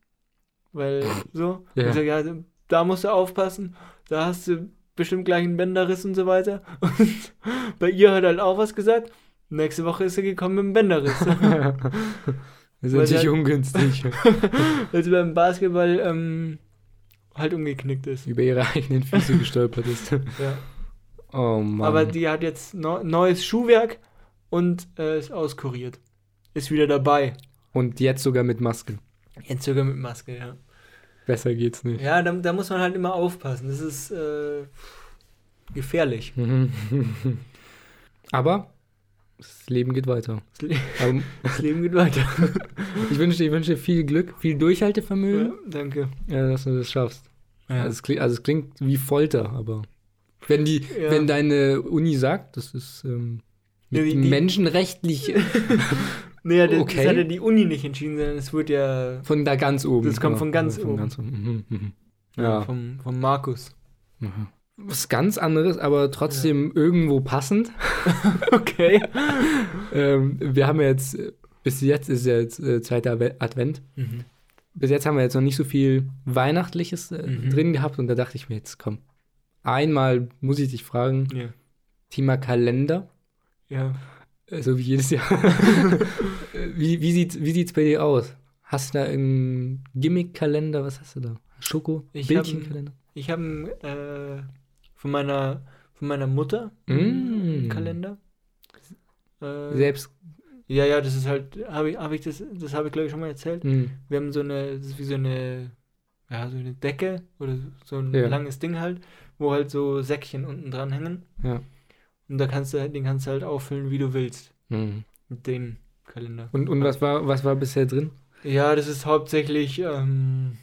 Weil <clears throat> so. Ja. Ich sag, ja, da musst du aufpassen, da hast du bestimmt gleich einen Bänderriss und so weiter. <laughs> Und bei ihr hat halt auch was gesagt. Nächste Woche ist sie gekommen mit einem Bänderriss. Das <laughs> <laughs> ist natürlich ungünstig. weil sie beim Basketball ähm, halt umgeknickt ist. Über ihre eigenen Füße gestolpert ist. Ja. Oh Mann. Aber die hat jetzt neu- neues Schuhwerk und äh, ist auskuriert. Ist wieder dabei. Und jetzt sogar mit Maske. Jetzt sogar mit Maske, ja. Besser geht's nicht. Ja, da, da muss man halt immer aufpassen. Das ist äh, gefährlich. <laughs> Aber das Leben geht weiter. Das, Le Aber <laughs> das Leben geht weiter. ich wünsche dir, ich wünsche dir viel Glück, viel Durchhaltevermögen, ja, danke. ja, dass du das schaffst. Ja. Also, es klingt, also es klingt wie Folter, aber wenn die, Ja. wenn deine Uni sagt, das ist ähm, Ja, mit die- die- menschenrechtlich <laughs> naja, das, Okay. das hat ja die Uni nicht entschieden, sondern es wird ja von da ganz oben. Das kommt von ganz von oben. Ganz oben. Mhm, mhm. ja. Ja. vom, vom Markus. Mhm. Was ganz anderes, aber trotzdem irgendwo passend. <laughs> Okay. <laughs> Ähm, wir haben ja jetzt, bis jetzt ist ja jetzt äh, zweiter Adve- Advent. Mhm. Bis jetzt haben wir jetzt noch nicht so viel Weihnachtliches äh, Mhm. drin gehabt und da dachte ich mir jetzt, komm, einmal muss ich dich fragen, Ja. Thema Kalender, Ja. Äh, so wie jedes Jahr. <laughs> Äh, wie wie sieht wie sieht's bei dir aus? Hast du da einen Gimmick-Kalender? Was hast du da? Schoko? Ich Bildchenkalender? Ich habe äh, von meiner von meiner Mutter Mm. einen Kalender. Äh, Selbst. Ja, ja, das ist halt, habe ich, habe ich das, das habe ich glaube ich schon mal erzählt. Mh. Wir haben so eine, das ist wie so eine, ja, so eine Decke oder so ein Ja. langes Ding halt, wo halt so Säckchen unten dran hängen. Ja. Und da kannst du, halt- den kannst du halt auffüllen, wie du willst, Mhm. mit dem Kalender. Und, und was war was war bisher drin? Ja, das ist hauptsächlich, ähm,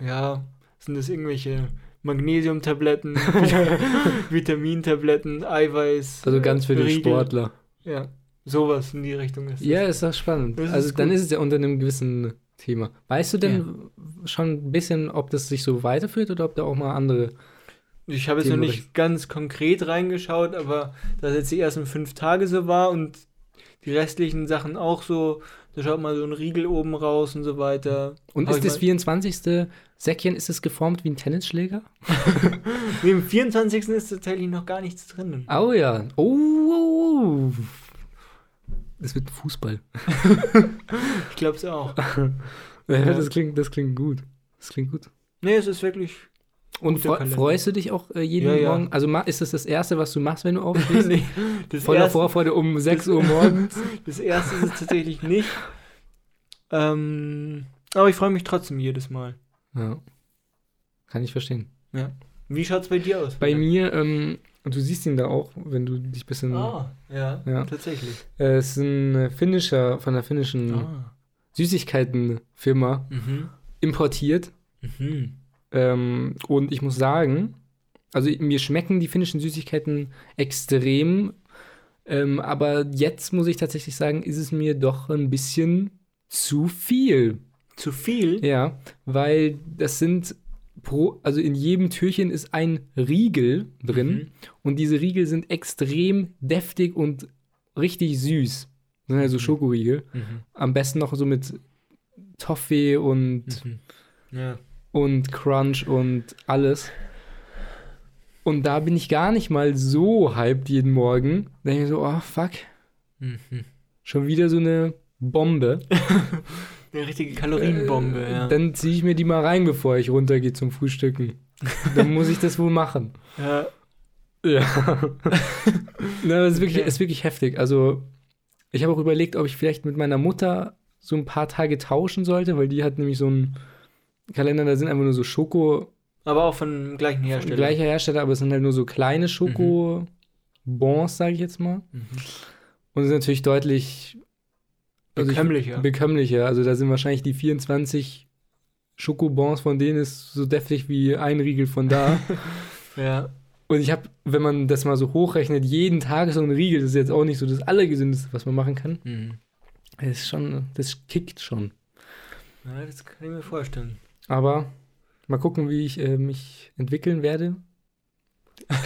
ja, sind das irgendwelche Magnesiumtabletten, <laughs> Vitamintabletten, Eiweiß. Also ganz für äh, die Riegel. Sportler. Ja, sowas in die Richtung ist das. Ja, ist das spannend. Das ist also dann gut. ist es ja unter einem gewissen Thema. Weißt du denn schon ein bisschen, ob das sich so weiterführt oder ob da auch mal andere. Ich habe jetzt noch nicht ganz konkret reingeschaut, aber dass jetzt die ersten fünf Tage so war und die restlichen Sachen auch so, da schaut mal so ein Riegel oben raus und so weiter. Und Hab ist das mal- 24. Säckchen, ist es geformt wie ein Tennisschläger? <laughs> Nee, im 24. ist tatsächlich noch gar nichts drin. Oh ja. Oh, oh, oh. Das wird Fußball. <laughs> Ich glaube es auch. <laughs> Ja. Das, klingt, das klingt gut. Das klingt gut. Nee, es ist wirklich. Und Kalender. freust du dich auch äh, jeden Ja, ja. Morgen? Also ist das das Erste, was du machst, wenn du aufstehst? <laughs> nee, das, Voller erste, Vorfreude um 6 Uhr morgens? <laughs> das erste ist es tatsächlich nicht. Ähm, aber ich freue mich trotzdem jedes Mal. Ja. Kann ich verstehen. Wie schaut's bei dir aus? Bei mir, ähm, und du siehst ihn da auch, wenn du dich ein bisschen. Ah, ja, Ja. tatsächlich. Es ist ein äh, finnischer, von der finnischen Ah. Süßigkeitenfirma Mhm. importiert. Mhm. Ähm, und ich muss sagen, also mir schmecken die finnischen Süßigkeiten extrem. Ähm, aber jetzt muss ich tatsächlich sagen, ist es mir doch ein bisschen zu viel. Zu viel? Ja, weil das sind pro, also in jedem Türchen ist ein Riegel drin Mhm. und diese Riegel sind extrem deftig und richtig süß. Das sind also Schokoriegel. Mhm. Am besten noch so mit Toffee und, Mhm. Ja. Und Crunch und alles. Und da bin ich gar nicht mal so hyped jeden Morgen. Da denke ich mir so, oh fuck, Mhm. schon wieder so eine Bombe. <laughs> Eine richtige Kalorienbombe, Äh, ja. Dann ziehe ich mir die mal rein, bevor ich runtergehe zum Frühstücken. Dann muss ich das wohl machen. <laughs> ja. Ja. <laughs> Na, das ist wirklich, Okay. ist wirklich heftig. Also, ich habe auch überlegt, ob ich vielleicht mit meiner Mutter so ein paar Tage tauschen sollte, weil die hat nämlich so einen Kalender, da sind einfach nur so Schoko, Aber auch von gleichen Hersteller. gleicher Hersteller, aber es sind halt nur so kleine Schoko-Bons, sage ich jetzt mal. Mhm. Und es ist natürlich deutlich also ich- Bekömmlicher. bekömmlicher. Also da sind wahrscheinlich die 24 Schokobons von denen ist so deftig wie ein Riegel von da. <laughs> ja. Und ich habe, wenn man das mal so hochrechnet, jeden Tag so ein Riegel, das ist jetzt auch nicht so das Allergesündeste, was man machen kann. Mhm. Das ist schon, das kickt schon. ja. Das kann ich mir vorstellen. Aber mal gucken, wie ich äh, mich entwickeln werde.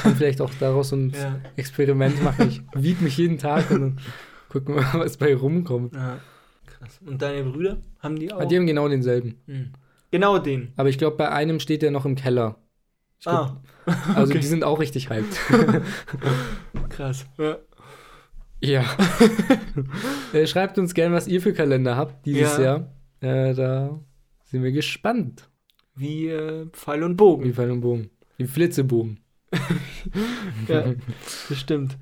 Kann vielleicht auch daraus ein <laughs> Ja. Experiment machen. Ich wiege mich jeden Tag und dann gucken wir mal, was bei rumkommt. ja. Krass. Und deine Brüder? Haben die auch? Aber die haben genau denselben. Mhm. Genau den. Aber ich glaube, bei einem steht der noch im Keller. Ich glaub, Ah, <laughs> Also okay. die sind auch richtig hyped. <laughs> krass. Ja. ja. äh, schreibt uns gerne, was ihr für Kalender habt dieses Ja. Jahr. Äh, da sind wir gespannt. Wie äh, Pfeil und Bogen. Wie Pfeil und Bogen. Wie Flitzebogen. <laughs> Ja, das stimmt.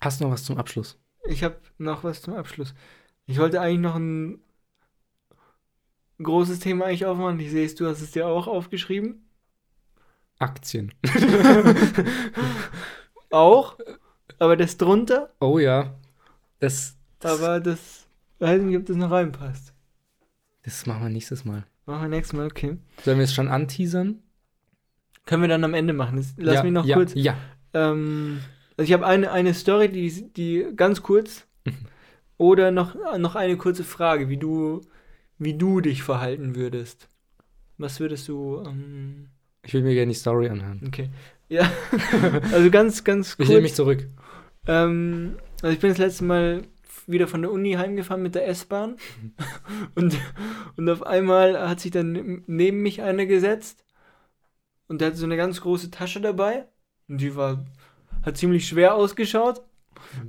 Hast du noch was zum Abschluss? Ich habe noch was zum Abschluss. Ich wollte eigentlich noch ein großes Thema eigentlich aufmachen. Ich sehe es, du hast es dir auch aufgeschrieben. Aktien. <laughs> Auch. Aber das drunter. Oh ja. Das, das, Aber das weiß nicht, ob das noch reinpasst. Das machen wir nächstes Mal. Machen wir nächstes Mal, okay. Sollen wir es schon anteasern? Können wir dann am Ende machen. Das, lass ja, mich noch ja, kurz. Ja. Ähm, also ich habe eine, eine Story, die, die ganz kurz. Mhm. Oder noch, noch eine kurze Frage, wie du, wie du dich verhalten würdest. Was würdest du. Ähm, Ich will mir gerne die Story anhören. okay. Ja. <laughs> also ganz, ganz Ich kurz. nehme mich zurück. Ähm, also ich bin das letzte Mal wieder von der Uni heimgefahren mit der S-Bahn <laughs> und, und auf einmal hat sich dann neben mich einer gesetzt und der hatte so eine ganz große Tasche dabei und die war, hat ziemlich schwer ausgeschaut.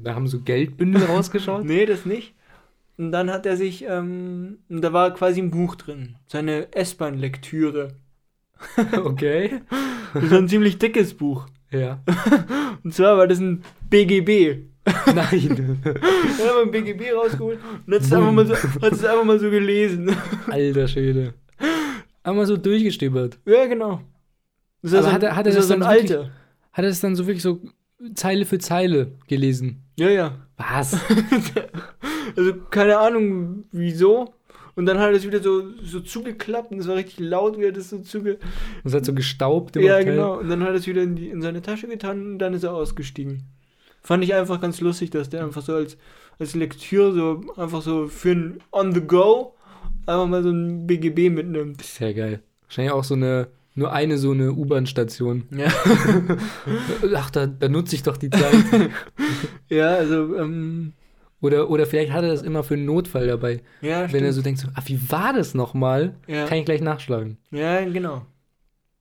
Da haben so Geldbündel <laughs> rausgeschaut. Nee, das nicht. Und dann hat er sich, ähm, da war quasi ein Buch drin, seine S-Bahn-Lektüre. <laughs> okay. Das war ein ziemlich dickes Buch. Ja. Und zwar war das ein BGB. <laughs> Nein. Dann haben wir ein BGB rausgeholt und hat es einfach, mal so- es einfach mal so gelesen. Alter Schwede. Einmal so durchgestöbert. Ja, genau. Das Aber so, hat er- hat er das das war so dann wirklich- Alter. Hat er es dann so wirklich so Zeile für Zeile gelesen? Ja, ja. Was? <laughs> Also keine Ahnung wieso. Und dann hat er es wieder so, so zugeklappt und es war richtig laut, wie er das so zuge... Das hat so gestaubt im Ja, Abteil. genau. Und dann hat er es wieder in, die, in seine Tasche getan und dann ist er ausgestiegen. Fand ich einfach ganz lustig, dass der einfach so als, als Lektüre so einfach so für ein On the Go einfach mal so ein BGB mitnimmt. Sehr geil. Wahrscheinlich auch so eine, nur eine so eine U-Bahn-Station. Ja. <laughs> Ach, da, da nutze ich doch die Zeit. <laughs> Ja, also, ähm, oder, oder vielleicht hat er das immer für einen Notfall dabei. ja, Wenn stimmt. er so denkt, so, ah, wie war das nochmal? ja. Kann ich gleich nachschlagen. Ja, genau.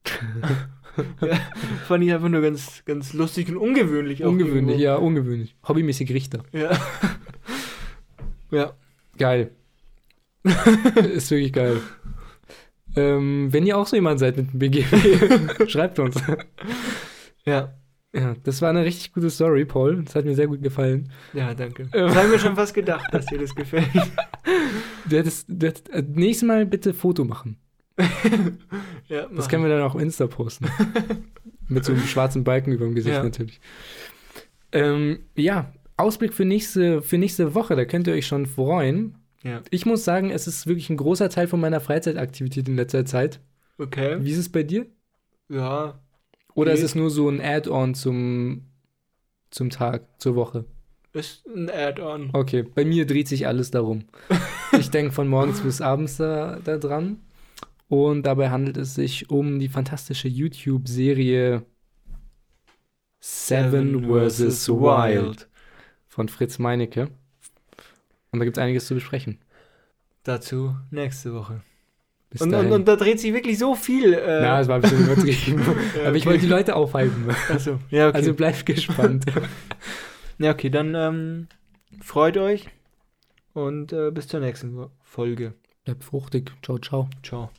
<laughs> ja, <laughs> fand ich einfach nur ganz, ganz lustig und ungewöhnlich. Ungewöhnlich, irgendwo. ja, ungewöhnlich. Hobbymäßig Richter. Ja. <laughs> ja. Geil. <laughs> ist wirklich geil. Ähm, wenn ihr auch so jemand seid mit dem BGW, schreibt uns. Ja. Ja, das war eine richtig gute Story, Paul. Das hat mir sehr gut gefallen. Ja, danke. Das habe ich mir schon fast gedacht, dass dir das gefällt. Du hättest, du hättest äh, nächstes Mal bitte Foto machen. <laughs> Ja, Das können wir dann auch auf Insta posten. <laughs> Mit so einem schwarzen Balken über dem Gesicht Ja. natürlich. Ähm, ja, Ausblick für nächste, für nächste Woche, da könnt ihr euch schon freuen. Ja. Ich muss sagen, es ist wirklich ein großer Teil von meiner Freizeitaktivität in letzter Zeit. Okay. Wie ist es bei dir? Ja. Oder ist Geht. es nur so ein Add-on zum, zum Tag, zur Woche? Ist ein Add-on. Okay, bei mir dreht sich alles darum. <laughs> ich denke von morgens bis abends da, da dran. Und dabei handelt es sich um die fantastische YouTube-Serie Seven vs. Wild von Fritz Meinecke. Und da gibt es einiges zu besprechen. Dazu nächste Woche. Bis Und, und, und da dreht sich wirklich so viel. Äh, Na, es war ein bisschen übertrieben. <laughs> Ja, Aber ich okay. wollte die Leute aufhalten. Achso, ja, okay. Also bleibt gespannt. <laughs> ja, okay, dann ähm, freut euch und äh, bis zur nächsten Folge. Bleibt fruchtig. Ciao, ciao. Ciao.